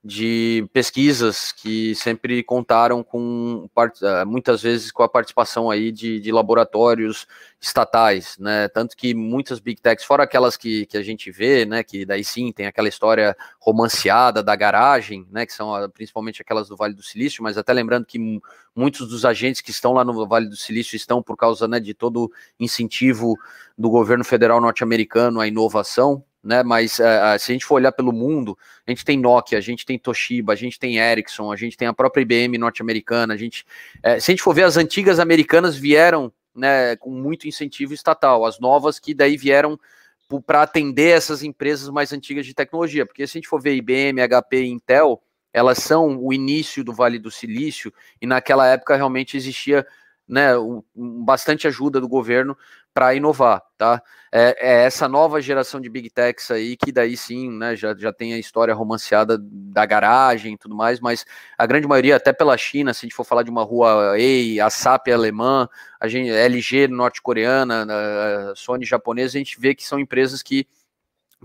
de pesquisas que sempre contaram com eh, muitas vezes com a participação aí de, de, laboratórios estatais, né? Tanto que muitas big techs, fora aquelas que, que a gente vê, né? Que daí sim tem aquela história romanceada da garagem, né? Que são principalmente aquelas do Vale do Silício, mas até lembrando que muitos dos agentes que estão lá no Vale do Silício estão por causa né, de todo incentivo do governo federal norte-americano à inovação, né? Mas uh, se a gente for olhar pelo mundo, a gente tem Nokia, a gente tem Toshiba, a gente tem Ericsson, a gente tem a própria IBM norte-americana, a gente, uh, se a gente for ver as antigas americanas vieram, né, com muito incentivo estatal, as novas que daí vieram para atender essas empresas mais antigas de tecnologia, porque se a gente for ver IBM, HP Intel, elas são o início do Vale do Silício e naquela época realmente existia né, um, bastante ajuda do governo para inovar, tá? É, é, essa nova geração de big techs aí que daí sim, né, já, já tem a história romanceada da garagem e tudo mais, mas a grande maioria, até pela China, se a gente for falar de uma rua E, a SAP alemã, a gente, LG norte-coreana, Sony japonesa, a gente vê que são empresas que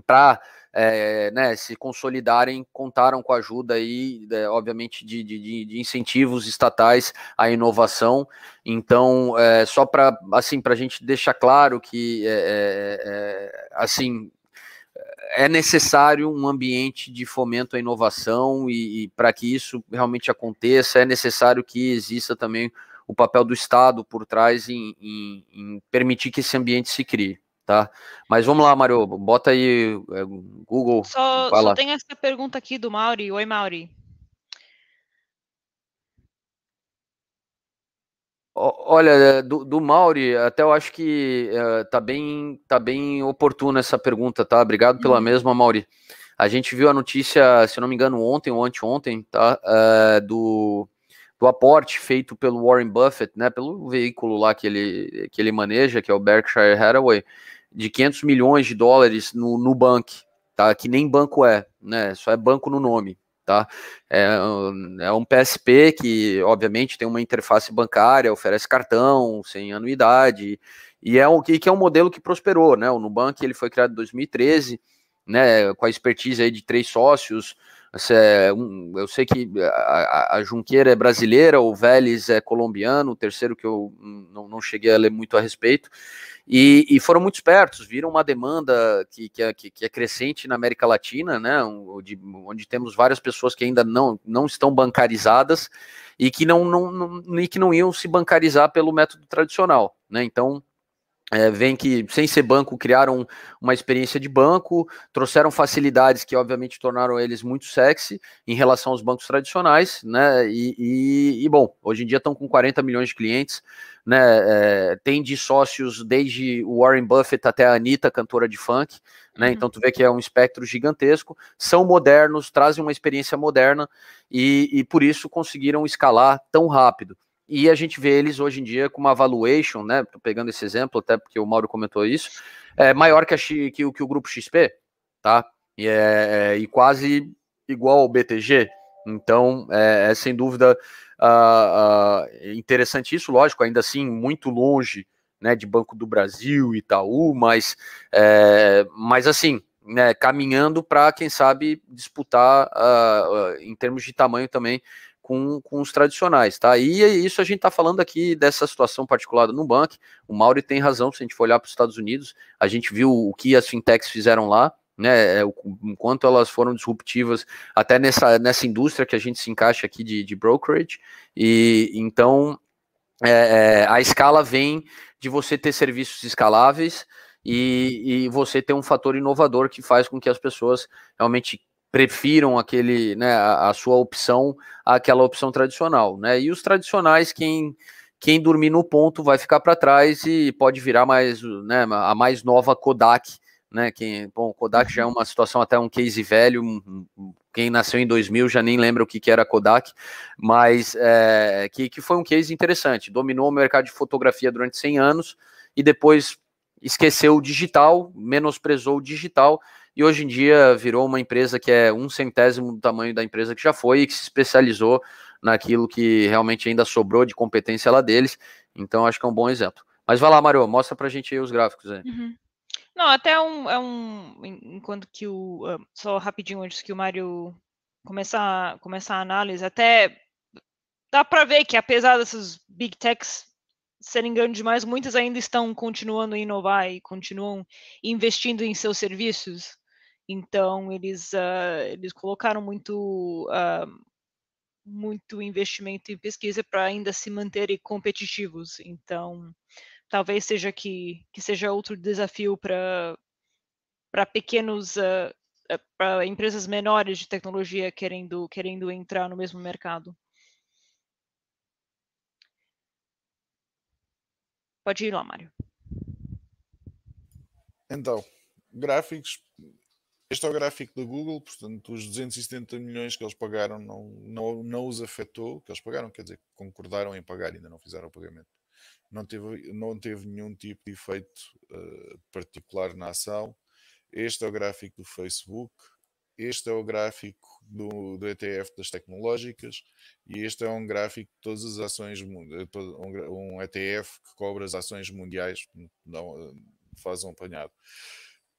para é, né, se consolidarem, contaram com a ajuda aí, é, obviamente, de, de, de, incentivos estatais à inovação. Então, é, só para assim, a gente deixar claro que assim é necessário um ambiente de fomento à inovação e, e para que isso realmente aconteça, é necessário que exista também o papel do Estado por trás em, em, em permitir que esse ambiente se crie tá? Mas vamos lá, Mário, bota aí é, Google. Só, só tem essa pergunta aqui do Mauri. Oi, Mauri. Olha, do, do Mauri, até eu acho que uh, tá, bem, tá bem oportuna essa pergunta, tá? Obrigado pela uhum. mesma, Mauri. A gente viu a notícia, se não me engano, ontem ou anteontem, tá? Uh, do, do aporte feito pelo Warren Buffett, né? Pelo veículo lá que ele, que ele maneja, que é o Berkshire Hathaway, de 500 milhões de dólares no Nubank, tá? Que nem banco é, né? Só é banco no nome, tá? É, é um PSP que, obviamente, tem uma interface bancária, oferece cartão sem anuidade e é um que é um modelo que prosperou, né? O Nubank ele foi criado em 2013, né? Com a expertise aí de três sócios. É eu sei que a, Junqueira é brasileira, o Vélez é colombiano, o terceiro que eu não, não cheguei a ler muito a respeito. E, e, foram muito espertos, viram uma demanda que, que, é, que é crescente na América Latina, né, onde, onde, temos várias pessoas que ainda não, não estão bancarizadas e que não, não, não, e que não iam se bancarizar pelo método tradicional. Né, então, é, vem que, sem ser banco, criaram uma experiência de banco, trouxeram facilidades que, obviamente, tornaram eles muito sexy em relação aos bancos tradicionais, né? E, e, e bom, hoje em dia estão com 40 milhões de clientes, né? É, tem de sócios desde o Warren Buffett até a Anitta, cantora de funk, né? Uhum. Então tu vê que é um espectro gigantesco, são modernos, trazem uma experiência moderna e, e por isso conseguiram escalar tão rápido. E a gente vê eles hoje em dia com uma valuation, né? Tô pegando esse exemplo, até porque o Mauro comentou isso, é maior que, a, que, que o grupo XP, tá? E, é, é, e quase igual ao BTG. Então, é, é sem dúvida uh, uh, interessante isso, lógico, ainda assim muito longe né, de Banco do Brasil, Itaú, mas, é, mas assim, né, caminhando para, quem sabe, disputar uh, em termos de tamanho também com, com os tradicionais, tá? E isso a gente está falando aqui dessa situação particular do Nubank. O Mauri tem razão, se a gente for olhar para os Estados Unidos, a gente viu o que as fintechs fizeram lá, né? É, enquanto elas foram disruptivas até nessa, nessa indústria que a gente se encaixa aqui de, de brokerage. E então é, é, a escala vem de você ter serviços escaláveis e, e você ter um fator inovador que faz com que as pessoas realmente prefiram aquele, né, a, a, sua opção àquela opção tradicional, né? E os tradicionais, quem quem dormir no ponto vai ficar para trás e pode virar mais, né, a mais nova Kodak, né? Quem, bom, Kodak já é uma situação até um case velho, quem nasceu em 2000 já nem lembra o que, que era Kodak, mas é, que, que foi um case interessante. Dominou o mercado de fotografia durante 100 anos e depois esqueceu o digital, menosprezou o digital e hoje em dia virou uma empresa que é um centésimo do tamanho da empresa que já foi e que se especializou naquilo que realmente ainda sobrou de competência lá deles. Então, acho que é um bom exemplo. Mas vai lá, Mario, mostra pra gente os gráficos aí. Uhum. Não, até é um, é um. Enquanto que o. Uh, só rapidinho antes que o Mário começar, começar a análise, até dá para ver que apesar dessas big techs serem grandes demais, muitas ainda estão continuando a inovar e continuam investindo em seus serviços. Então, eles, uh, eles colocaram muito, uh, muito investimento em pesquisa para ainda se manterem competitivos. Então, talvez seja que, que seja outro desafio para para pequenos uh, para empresas menores de tecnologia querendo querendo entrar no mesmo mercado. Pode ir lá, Mário. Então, gráficos este é o gráfico da Google, portanto, os 270 milhões que eles pagaram não, não, não os afetou, que eles pagaram, quer dizer, concordaram em pagar, ainda não fizeram o pagamento. Não teve, não teve nenhum tipo de efeito uh, particular na ação. Este é o gráfico do Facebook, este é o gráfico do, do ETF das tecnológicas e este é um gráfico de todas as ações, eh, um, um ETF que cobre as ações mundiais, não, eh, faz um apanhado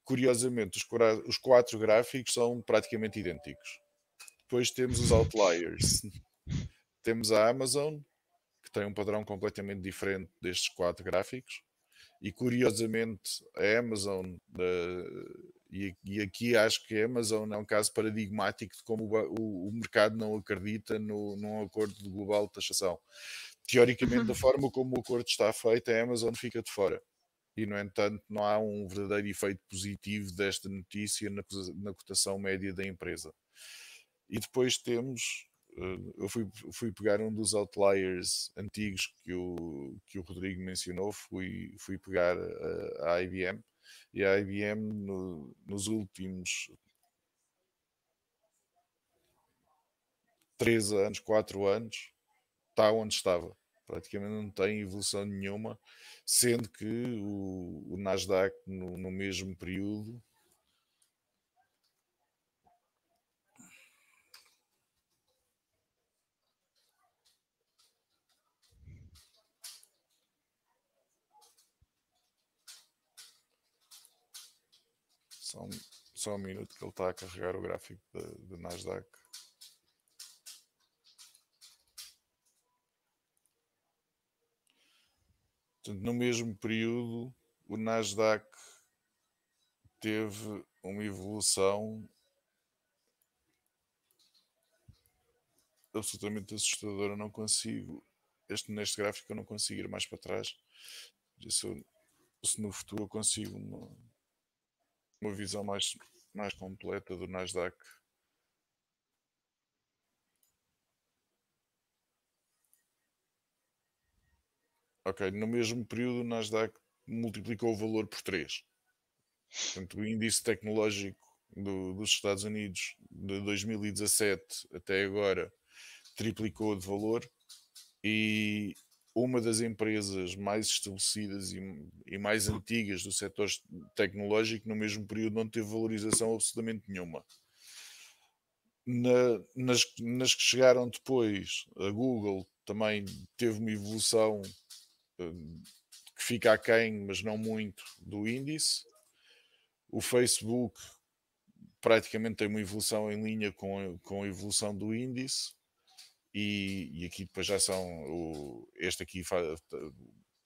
curiosamente, os, os quatro gráficos são praticamente idênticos. Depois temos os outliers. (laughs) temos a Amazon, que tem um padrão completamente diferente destes quatro gráficos. E curiosamente, a Amazon, uh, e, e, aqui acho que a Amazon é um caso paradigmático de como o, o, o mercado não acredita no, num acordo global de taxação. Teoricamente, da (laughs) forma como o acordo está feito, a Amazon fica de fora e, no entanto, não há um verdadeiro efeito positivo desta notícia na, cotação média da empresa. E depois temos, eh, eu fui, fui pegar um dos outliers antigos que o, que o Rodrigo mencionou, fui, fui pegar a, a IBM, e a IBM no, nos últimos três anos, quatro anos, está onde estava. Praticamente não tem evolução nenhuma sendo que o, o Nasdaq no, no mesmo período Só um, só um minuto que ele está a carregar o gráfico do Nasdaq. Portanto, no mesmo período, o Nasdaq teve uma evolução absolutamente assustadora. Não consigo, este, neste gráfico, eu não consigo ir mais para trás. Se, eu, se no futuro eu consigo uma, uma visão mais, mais completa do Nasdaq. Ok, no mesmo período o Nasdaq multiplicou o valor por 3. Portanto, o índice tecnológico do, dos Estados Unidos de 2017 até agora triplicou de valor e uma das empresas mais estabelecidas e, e, mais antigas do setor tecnológico no mesmo período não teve valorização absolutamente nenhuma. Na, nas, nas que chegaram depois, a Google também teve uma evolução que fica aquém, mas não muito, do índice. O Facebook praticamente tem uma evolução em linha com, com a evolução do índice. E, e aqui depois já são o, este aqui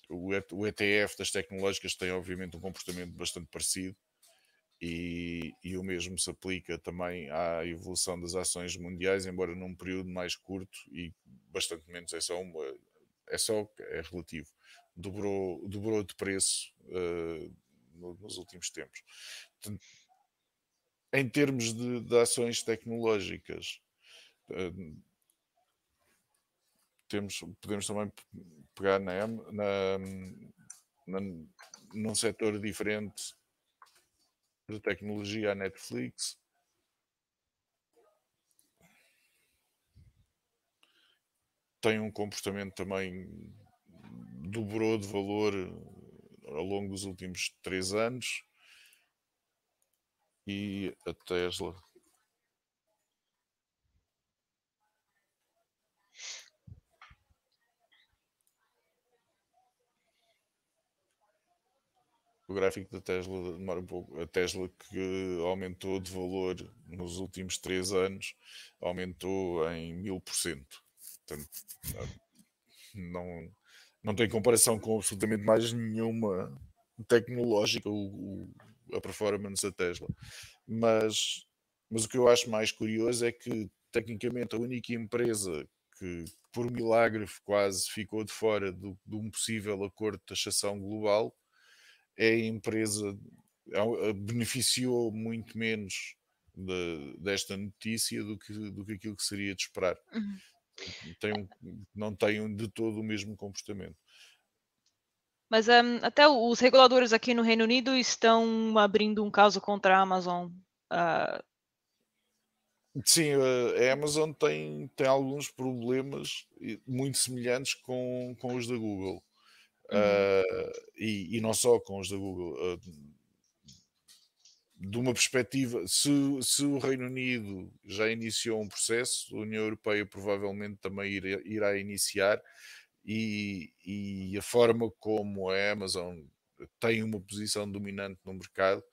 o ETF das tecnológicas tem obviamente um comportamento bastante parecido e, e, o mesmo se aplica também à evolução das ações mundiais, embora num período mais curto e bastante menos, é só, uma, é, só é relativo. Dobrou, dobrou de preço uh, nos últimos tempos. Em termos de, de ações tecnológicas, uh, temos, podemos também pegar na, na, na, num setor diferente de tecnologia a Netflix. Tem um comportamento também dobrou de valor ao longo dos últimos três anos e a Tesla o gráfico da Tesla demora um pouco. A Tesla que aumentou de valor nos últimos três anos, aumentou em mil por cento. Portanto, não, não tem comparação com absolutamente mais nenhuma tecnológica o, o, a performance da Tesla. Mas, mas o que eu acho mais curioso é que, tecnicamente, a única empresa que, por milagre, quase ficou de fora do, de um possível acordo de taxação global é a empresa é beneficiou muito menos de, desta notícia do que, do que aquilo que seria de esperar. Uhum. Tem um, não têm de todo o mesmo comportamento. Mas um, até os reguladores aqui no Reino Unido estão abrindo um caso contra a Amazon. Uh... Sim, a Amazon tem, tem alguns problemas muito semelhantes com, com os da Google. Uh, e, e, não só com os da Google. Uh, de uma perspectiva, se, se, o Reino Unido já iniciou um processo, a União Europeia provavelmente também irá, irá iniciar, e, e, a forma como a Amazon tem uma posição dominante no mercado,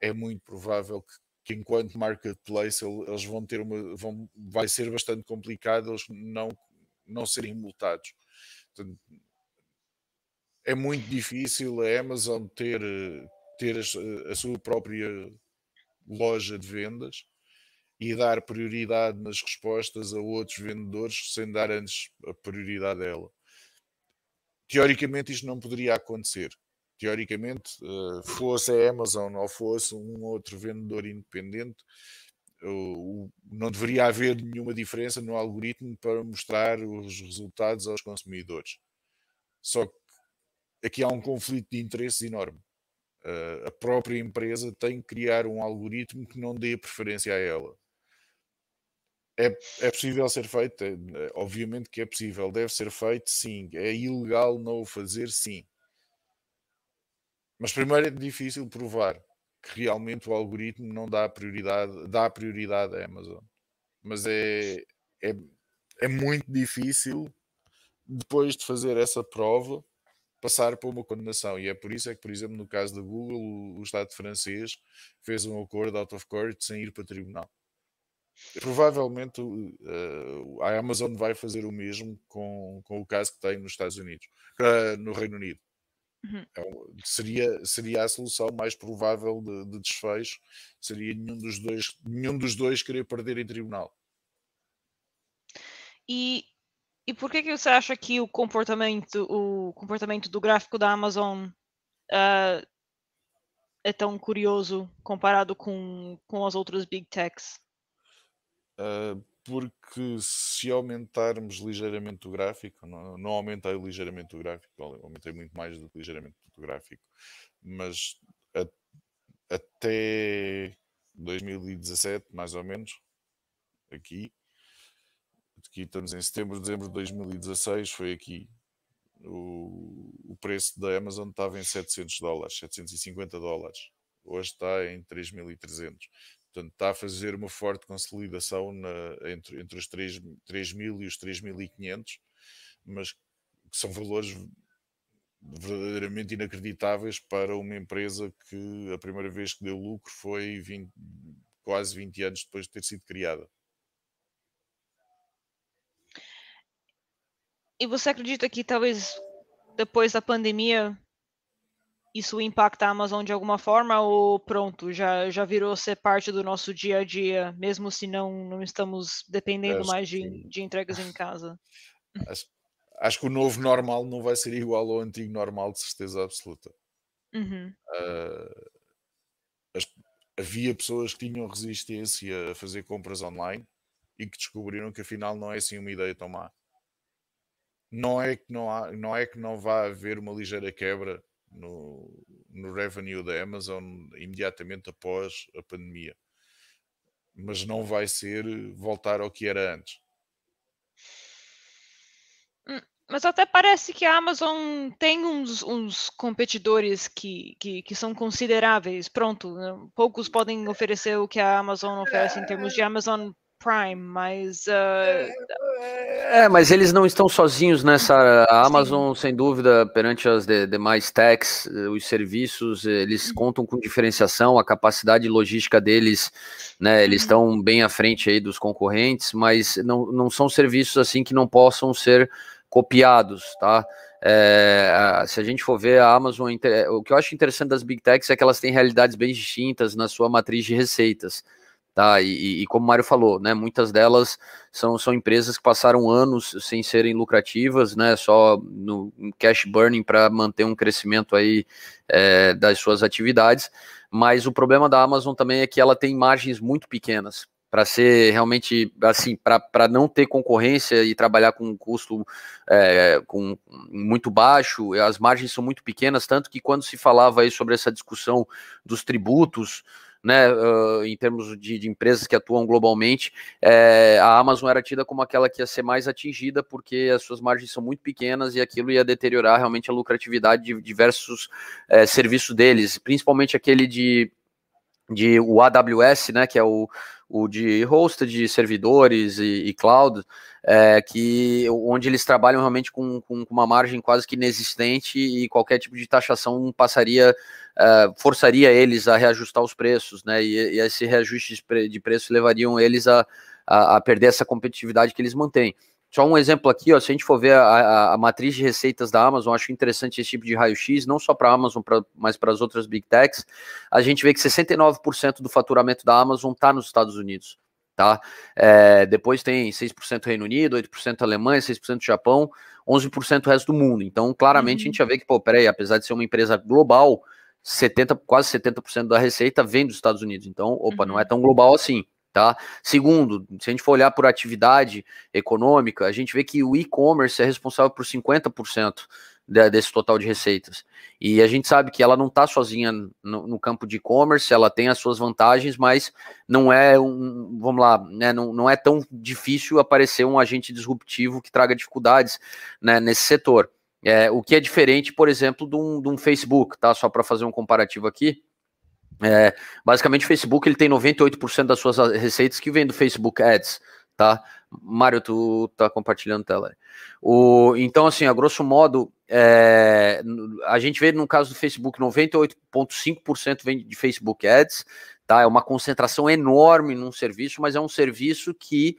é muito provável que, que enquanto marketplace eles vão ter uma. Vão, vai ser bastante complicado eles não, não serem multados. Portanto, é muito difícil a Amazon ter, ter a, a sua própria loja de vendas e dar prioridade nas respostas a outros vendedores sem dar antes a prioridade a ela. Teoricamente, isto não poderia acontecer. Teoricamente, eh, fosse a Amazon ou fosse um outro vendedor independente, não deveria haver nenhuma diferença no algoritmo para mostrar os resultados aos consumidores. Só que aqui há um conflito de interesses enorme. Uh, a própria empresa tem que criar um algoritmo que não dê preferência a ela. É, é possível ser feito? É, obviamente que é possível. Deve ser feito? Sim. É ilegal não o fazer? Sim. Mas primeiro é difícil provar que realmente o algoritmo não dá prioridade, dá prioridade à Amazon. Mas é, é, é muito difícil depois de fazer essa prova passar por uma condenação. E é por isso é que, por exemplo, no caso da Google, o, Estado francês fez um acordo out of court sem ir para tribunal. Provavelmente uh, a Amazon vai fazer o mesmo com, com o caso que tem nos Estados Unidos, uh, no Reino Unido. Uhum. É seria, seria a solução mais provável de, de, desfecho, seria nenhum dos dois, nenhum dos dois querer perder em tribunal. E e por que, que você acha que o comportamento, o comportamento do gráfico da Amazon uh, é tão curioso comparado com, com as outras big techs? Uh, porque se aumentarmos ligeiramente o gráfico, não, não aumentei ligeiramente o gráfico, aumentei muito mais do que ligeiramente o gráfico, mas a, até 2017, mais ou menos, aqui, aqui estamos em setembro, dezembro de 2016, foi aqui. O, o preço da Amazon estava em 700 dólares, 750 dólares. Hoje está em 3.300. Portanto, está a fazer uma forte consolidação na, entre, entre os 3.000 e os 3.500, mas que são valores verdadeiramente inacreditáveis para uma empresa que a primeira vez que deu lucro foi 20, quase 20 anos depois de ter sido criada. E você acredita que talvez depois da pandemia isso impacta a Amazon de alguma forma ou pronto, já, já virou ser parte do nosso dia a dia, mesmo se não, não estamos dependendo acho mais de, de entregas em casa? Acho, acho, que o novo normal não vai ser igual ao antigo normal, de certeza absoluta. Uhum. Uh, as, havia pessoas que tinham resistência a fazer compras online e que descobriram que afinal não é assim uma ideia tão má. Não é que não, há, não, é que não vá haver uma ligeira quebra no, no revenue da Amazon imediatamente após a pandemia. Mas não vai ser voltar ao que era antes. Hum, mas até parece que a Amazon tem uns, uns competidores que, que, que, são consideráveis. Pronto, né? poucos podem oferecer o que a Amazon oferece em termos de Amazon Prime, mas. Uh... É, mas eles não estão sozinhos nessa. A Amazon, Sim. sem dúvida, perante as de, demais techs, eh, os serviços, eles uhum. contam com diferenciação, a capacidade logística deles, né? Eles uhum. estão bem à frente aí dos concorrentes, mas não, não são serviços assim que não possam ser copiados, tá? É, se a gente for ver a Amazon, o que eu acho interessante das Big Techs é que elas têm realidades bem distintas na sua matriz de receitas tá? E, e, como o Mário falou, né, muitas delas são, são empresas que passaram anos sem serem lucrativas, né, só no cash burning para manter um crescimento aí é, das suas atividades, mas o problema da Amazon também é que ela tem margens muito pequenas, para ser realmente assim, para não ter concorrência e trabalhar com um custo é, com, muito baixo, as margens são muito pequenas, tanto que quando se falava aí sobre essa discussão dos tributos, né, uh, em termos de, de, empresas que atuam globalmente, é, a Amazon era tida como aquela que ia ser mais atingida, porque as suas margens são muito pequenas e aquilo ia deteriorar realmente a lucratividade de diversos é, serviços deles, principalmente aquele de, de o AWS, né, que é o, o de host de servidores e, e cloud, é, que onde eles trabalham realmente com, com, uma margem quase que inexistente e qualquer tipo de taxação passaria, é, forçaria eles a reajustar os preços, né? E, e esse reajuste de preço levariam eles a, a, a perder essa competitividade que eles mantêm. Só um exemplo aqui, ó, se a gente for ver a, a, a, matriz de receitas da Amazon, acho interessante esse tipo de raio-x, não só para a Amazon, pra, mas para as outras Big Techs. A gente vê que 69% do faturamento da Amazon está nos Estados Unidos. Tá? É, depois tem 6% Reino Unido, 8% Alemanha, 6% Japão, 11% o resto do mundo. Então, claramente, uhum. a gente já vê que, pô, peraí, apesar de ser uma empresa global, 70, quase 70% da receita vem dos Estados Unidos. Então, opa, uhum. não é uhum. tão global assim. Tá? Segundo, se a gente for olhar por atividade econômica, a gente vê que o e-commerce é responsável por 50% de, desse total de receitas. E a gente sabe que ela não está sozinha no, no, campo de e-commerce, ela tem as suas vantagens, mas não é um, vamos lá, né, não, não é tão difícil aparecer um agente disruptivo que traga dificuldades né, nesse setor. É, o que é diferente, por exemplo, de um, de um Facebook, tá? Só para fazer um comparativo aqui. É, basicamente, o Facebook ele tem 98% das suas receitas que vem do Facebook Ads, tá? Mário, tu tá compartilhando tela. O, então, assim, a grosso modo, é, a gente vê no caso do Facebook, 98,5% vem de Facebook Ads, tá? É uma concentração enorme num serviço, mas é um serviço que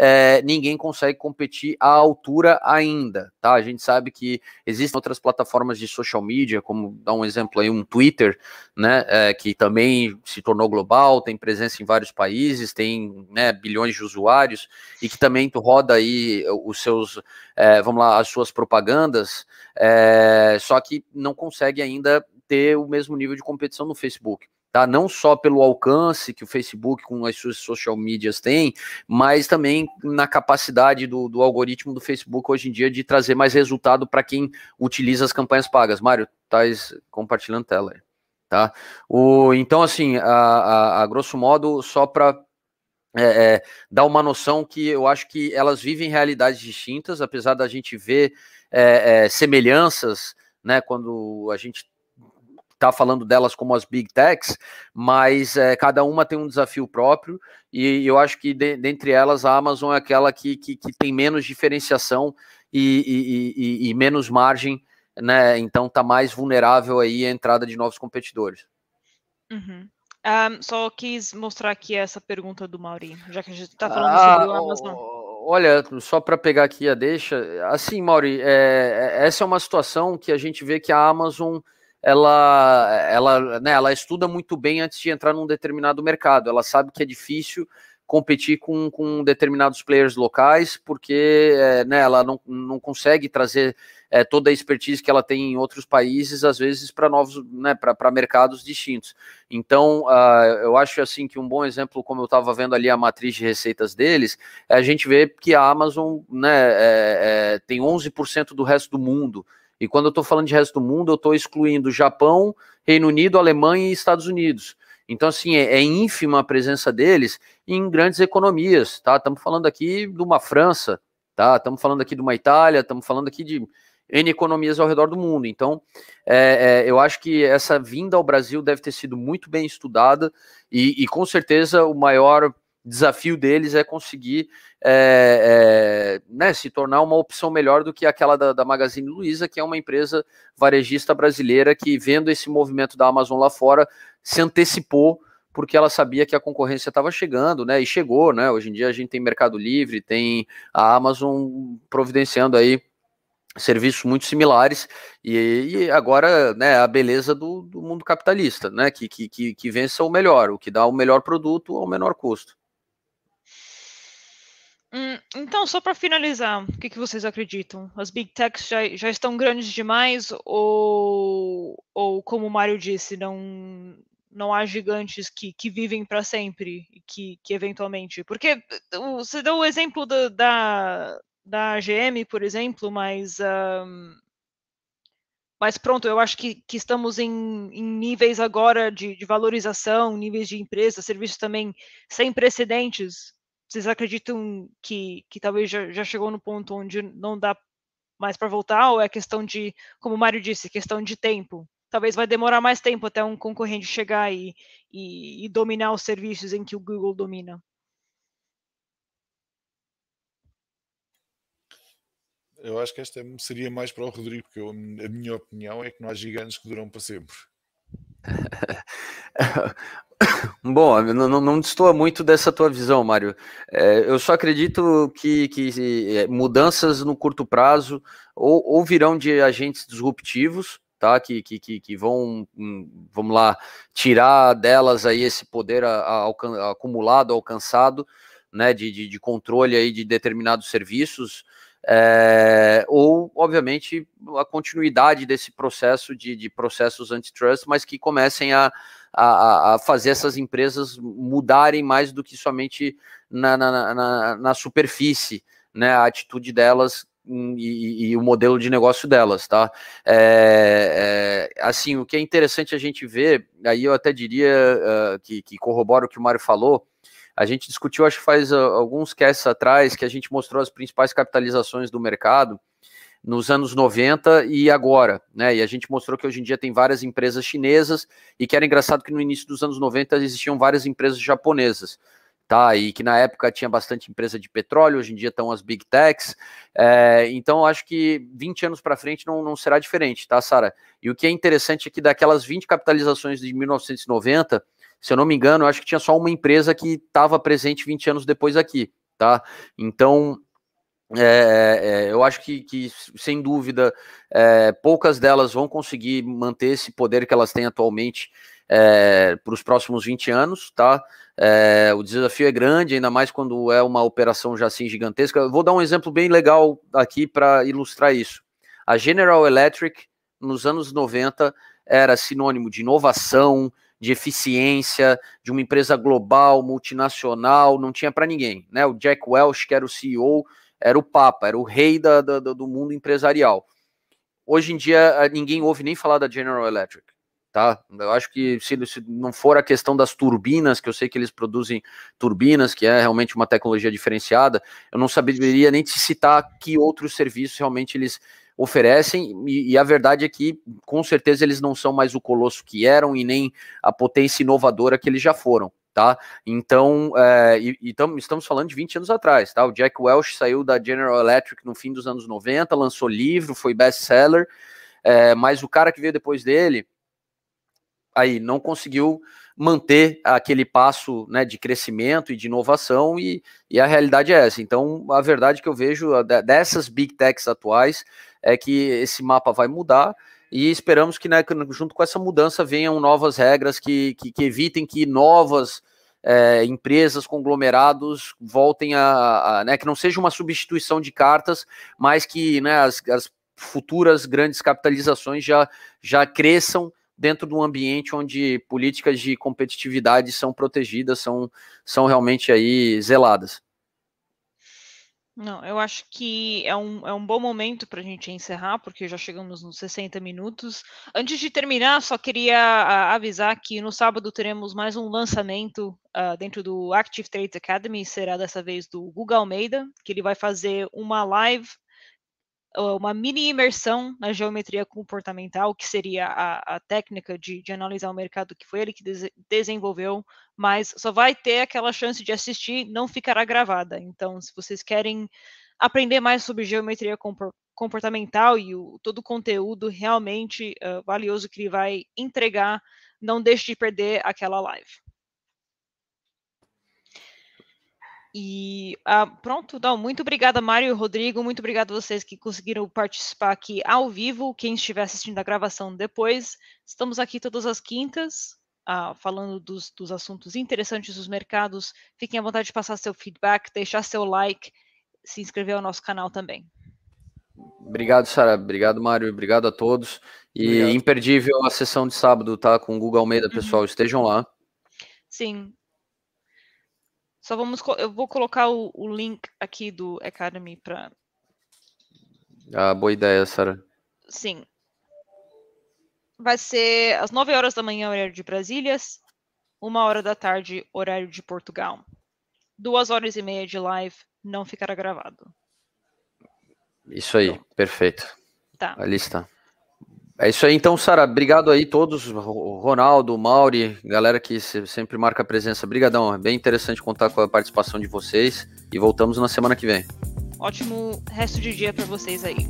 é, ninguém consegue competir à altura ainda, tá? A gente sabe que existem outras plataformas de social media, como dá um exemplo aí, um Twitter, né, é, que também se tornou global, tem presença em vários países, tem né, bilhões de usuários e que também roda aí os seus, é, vamos lá, as suas propagandas, é, só que não consegue ainda ter o mesmo nível de competição no Facebook tá? Não só pelo alcance que o Facebook com as suas social medias tem, mas também na capacidade do, do algoritmo do Facebook hoje em dia de trazer mais resultado para quem utiliza as campanhas pagas. Mário, tá compartilhando tela aí, tá? O, então, assim, a, a, a grosso modo, só para é, é, dar uma noção que eu acho que elas vivem realidades distintas, apesar da gente ver é, é semelhanças, né, quando a gente tá falando delas como as big techs, mas é, cada uma tem um desafio próprio e eu acho que de, dentre elas a Amazon é aquela que, que, que tem menos diferenciação e, e, e, e menos margem, né? Então tá mais vulnerável aí à entrada de novos competidores. Uhum. Um, só quis mostrar aqui essa pergunta do Mauri, já que a gente está falando ah, sobre o Amazon. Olha, só para pegar aqui a deixa, assim, Mauri, é, é, essa é uma situação que a gente vê que a Amazon ela, ela, né, ela estuda muito bem antes de entrar num determinado mercado. Ela sabe que é difícil competir com, com determinados players locais, porque é, né, ela não, não consegue trazer é, toda a expertise que ela tem em outros países, às vezes para novos, né, para mercados distintos. Então, uh, eu acho assim que um bom exemplo, como eu estava vendo ali a matriz de receitas deles, é a gente vê que a Amazon né, é, é, tem 11% do resto do mundo. E quando eu estou falando de resto do mundo, eu estou excluindo Japão, Reino Unido, Alemanha e Estados Unidos. Então, assim, é, é, ínfima a presença deles em grandes economias, tá? Estamos falando aqui de uma França, tá? Estamos falando aqui de uma Itália, estamos falando aqui de N economias ao redor do mundo. Então, é, é, eu acho que essa vinda ao Brasil deve ter sido muito bem estudada e, e com certeza o maior desafio deles é conseguir é, é, né, se tornar uma opção melhor do que aquela da, da Magazine Luiza, que é uma empresa varejista brasileira que, vendo esse movimento da Amazon lá fora, se antecipou porque ela sabia que a concorrência estava chegando, né? E chegou, né? Hoje em dia a gente tem Mercado Livre, tem a Amazon providenciando aí serviços muito similares e, e agora né, a beleza do, do, mundo capitalista, né, que, que, que vença o melhor, o que dá o melhor produto ao menor custo. Hum, então, só para finalizar, o que, que, vocês acreditam? As big techs já, já estão grandes demais ou, ou como o Mário disse, não, não há gigantes que, que vivem para sempre e que, que eventualmente. Porque você deu o exemplo da, da, da GM, por exemplo, mas. Um, mas pronto, eu acho que, que estamos em, em níveis agora de, de, valorização, níveis de empresa, serviços também sem precedentes. Vocês acreditam que, que talvez já, já chegou no ponto onde não dá mais para voltar? Ou é questão de, como o Mário disse, questão de tempo? Talvez vai demorar mais tempo até um concorrente chegar e, e, e dominar os serviços em que o Google domina. Eu acho que esta seria mais para o Rodrigo, porque eu, a minha opinião é que não há gigantes que duram para sempre. (laughs) Bom, não, não, destoa muito dessa tua visão, Mário. É, eu só acredito que, que é, mudanças no curto prazo ou, ou, virão de agentes disruptivos, tá? Que, que, que, vão, hum, vamos lá, tirar delas aí esse poder a, a, acumulado, alcançado, né? De, de, de controle aí de determinados serviços é, ou, obviamente, a continuidade desse processo de, de processos antitrust, mas que comecem a, a, a, fazer essas empresas mudarem mais do que somente na, na, na, na superfície, né, a atitude delas e, e, o modelo de negócio delas, tá? É, é, assim, o que é interessante a gente ver, aí eu até diria uh, que, que corrobora o que o Mário falou, a gente discutiu, acho que faz uh, alguns casts atrás, que a gente mostrou as principais capitalizações do mercado nos anos 90 e agora, né? E a gente mostrou que hoje em dia tem várias empresas chinesas e que era engraçado que no início dos anos 90 existiam várias empresas japonesas, tá? E que na época tinha bastante empresa de petróleo, hoje em dia estão as big techs. É, então acho que 20 anos para frente não, não será diferente, tá, Sara? E o que é interessante é que daquelas 20 capitalizações de 1990 se eu não me engano, acho que tinha só uma empresa que estava presente 20 anos depois aqui, tá? Então, é, é, eu acho que, que sem dúvida, é, poucas delas vão conseguir manter esse poder que elas têm atualmente é, para os próximos 20 anos, tá? É, o desafio é grande, ainda mais quando é uma operação já assim gigantesca. Eu vou dar um exemplo bem legal aqui para ilustrar isso. A General Electric, nos anos 90, era sinônimo de inovação, de eficiência, de uma empresa global, multinacional, não tinha para ninguém. Né? O Jack Welch, que era o CEO, era o papa, era o rei da, da, do mundo empresarial. Hoje em dia, ninguém ouve nem falar da General Electric. Tá? Eu acho que se, se, não for a questão das turbinas, que eu sei que eles produzem turbinas, que é realmente uma tecnologia diferenciada, eu não saberia nem te citar que outros serviços realmente eles oferecem, e, e, a verdade é que, com certeza, eles não são mais o colosso que eram e nem a potência inovadora que eles já foram. Tá? Então, é, e, e tam, estamos falando de 20 anos atrás, tá? O Jack Welch saiu da General Electric no fim dos anos 90, lançou livro, foi best-seller, é, mas o cara que veio depois dele, aí, não conseguiu manter aquele passo né, de crescimento e de inovação, e, e, a realidade é essa. Então, a verdade que eu vejo dessas big techs atuais é que esse mapa vai mudar e esperamos que, né, junto com essa mudança, venham novas regras que, que, que evitem que novas é, empresas, conglomerados voltem a, a, né, que não seja uma substituição de cartas, mas que né, as, as futuras grandes capitalizações já, já cresçam dentro de um ambiente onde políticas de competitividade são protegidas, são, são realmente aí zeladas. Não, eu acho que é um, é um bom momento para a gente encerrar, porque já chegamos nos 60 minutos. Antes de terminar, só queria uh, avisar que no sábado teremos mais um lançamento uh, dentro do Active Trades Academy, será dessa vez do Google Almeida, que ele vai fazer uma live uma mini imersão na geometria comportamental, que seria a, a técnica de, de, analisar o mercado que foi ele que des, desenvolveu, mas só vai ter aquela chance de assistir, não ficará gravada. Então, se vocês querem aprender mais sobre geometria comportamental e o, todo o conteúdo realmente uh, valioso que ele vai entregar, não deixe de perder aquela live. E ah, pronto, então, muito obrigada, Mário e Rodrigo. Muito obrigado a vocês que conseguiram participar aqui ao vivo. Quem estiver assistindo a gravação depois, estamos aqui todas as quintas, ah, falando dos, dos assuntos interessantes dos mercados. Fiquem à vontade de passar seu feedback, deixar seu like, se inscrever ao nosso canal também. Obrigado, Sara. Obrigado, Mário. Obrigado a todos. E Obrigado. imperdível a sessão de sábado, tá? Com o Google Almeida, pessoal. Uhum. Estejam lá. Sim, só vamos. Eu vou colocar o, o link aqui do Academy para. Ah, boa ideia, Sara. Sim. Vai ser às 9 horas da manhã, horário de Brasília, uma hora da tarde, horário de Portugal. Duas horas e meia de live, não ficará gravado. Isso aí, perfeito. Tá. Ali está. É isso aí, então, Sara. Obrigado aí todos, Ronaldo, Mauri, galera que sempre marca a presença. Obrigadão, é bem interessante contar com a participação de vocês e voltamos na semana que vem. Ótimo resto de dia para vocês aí.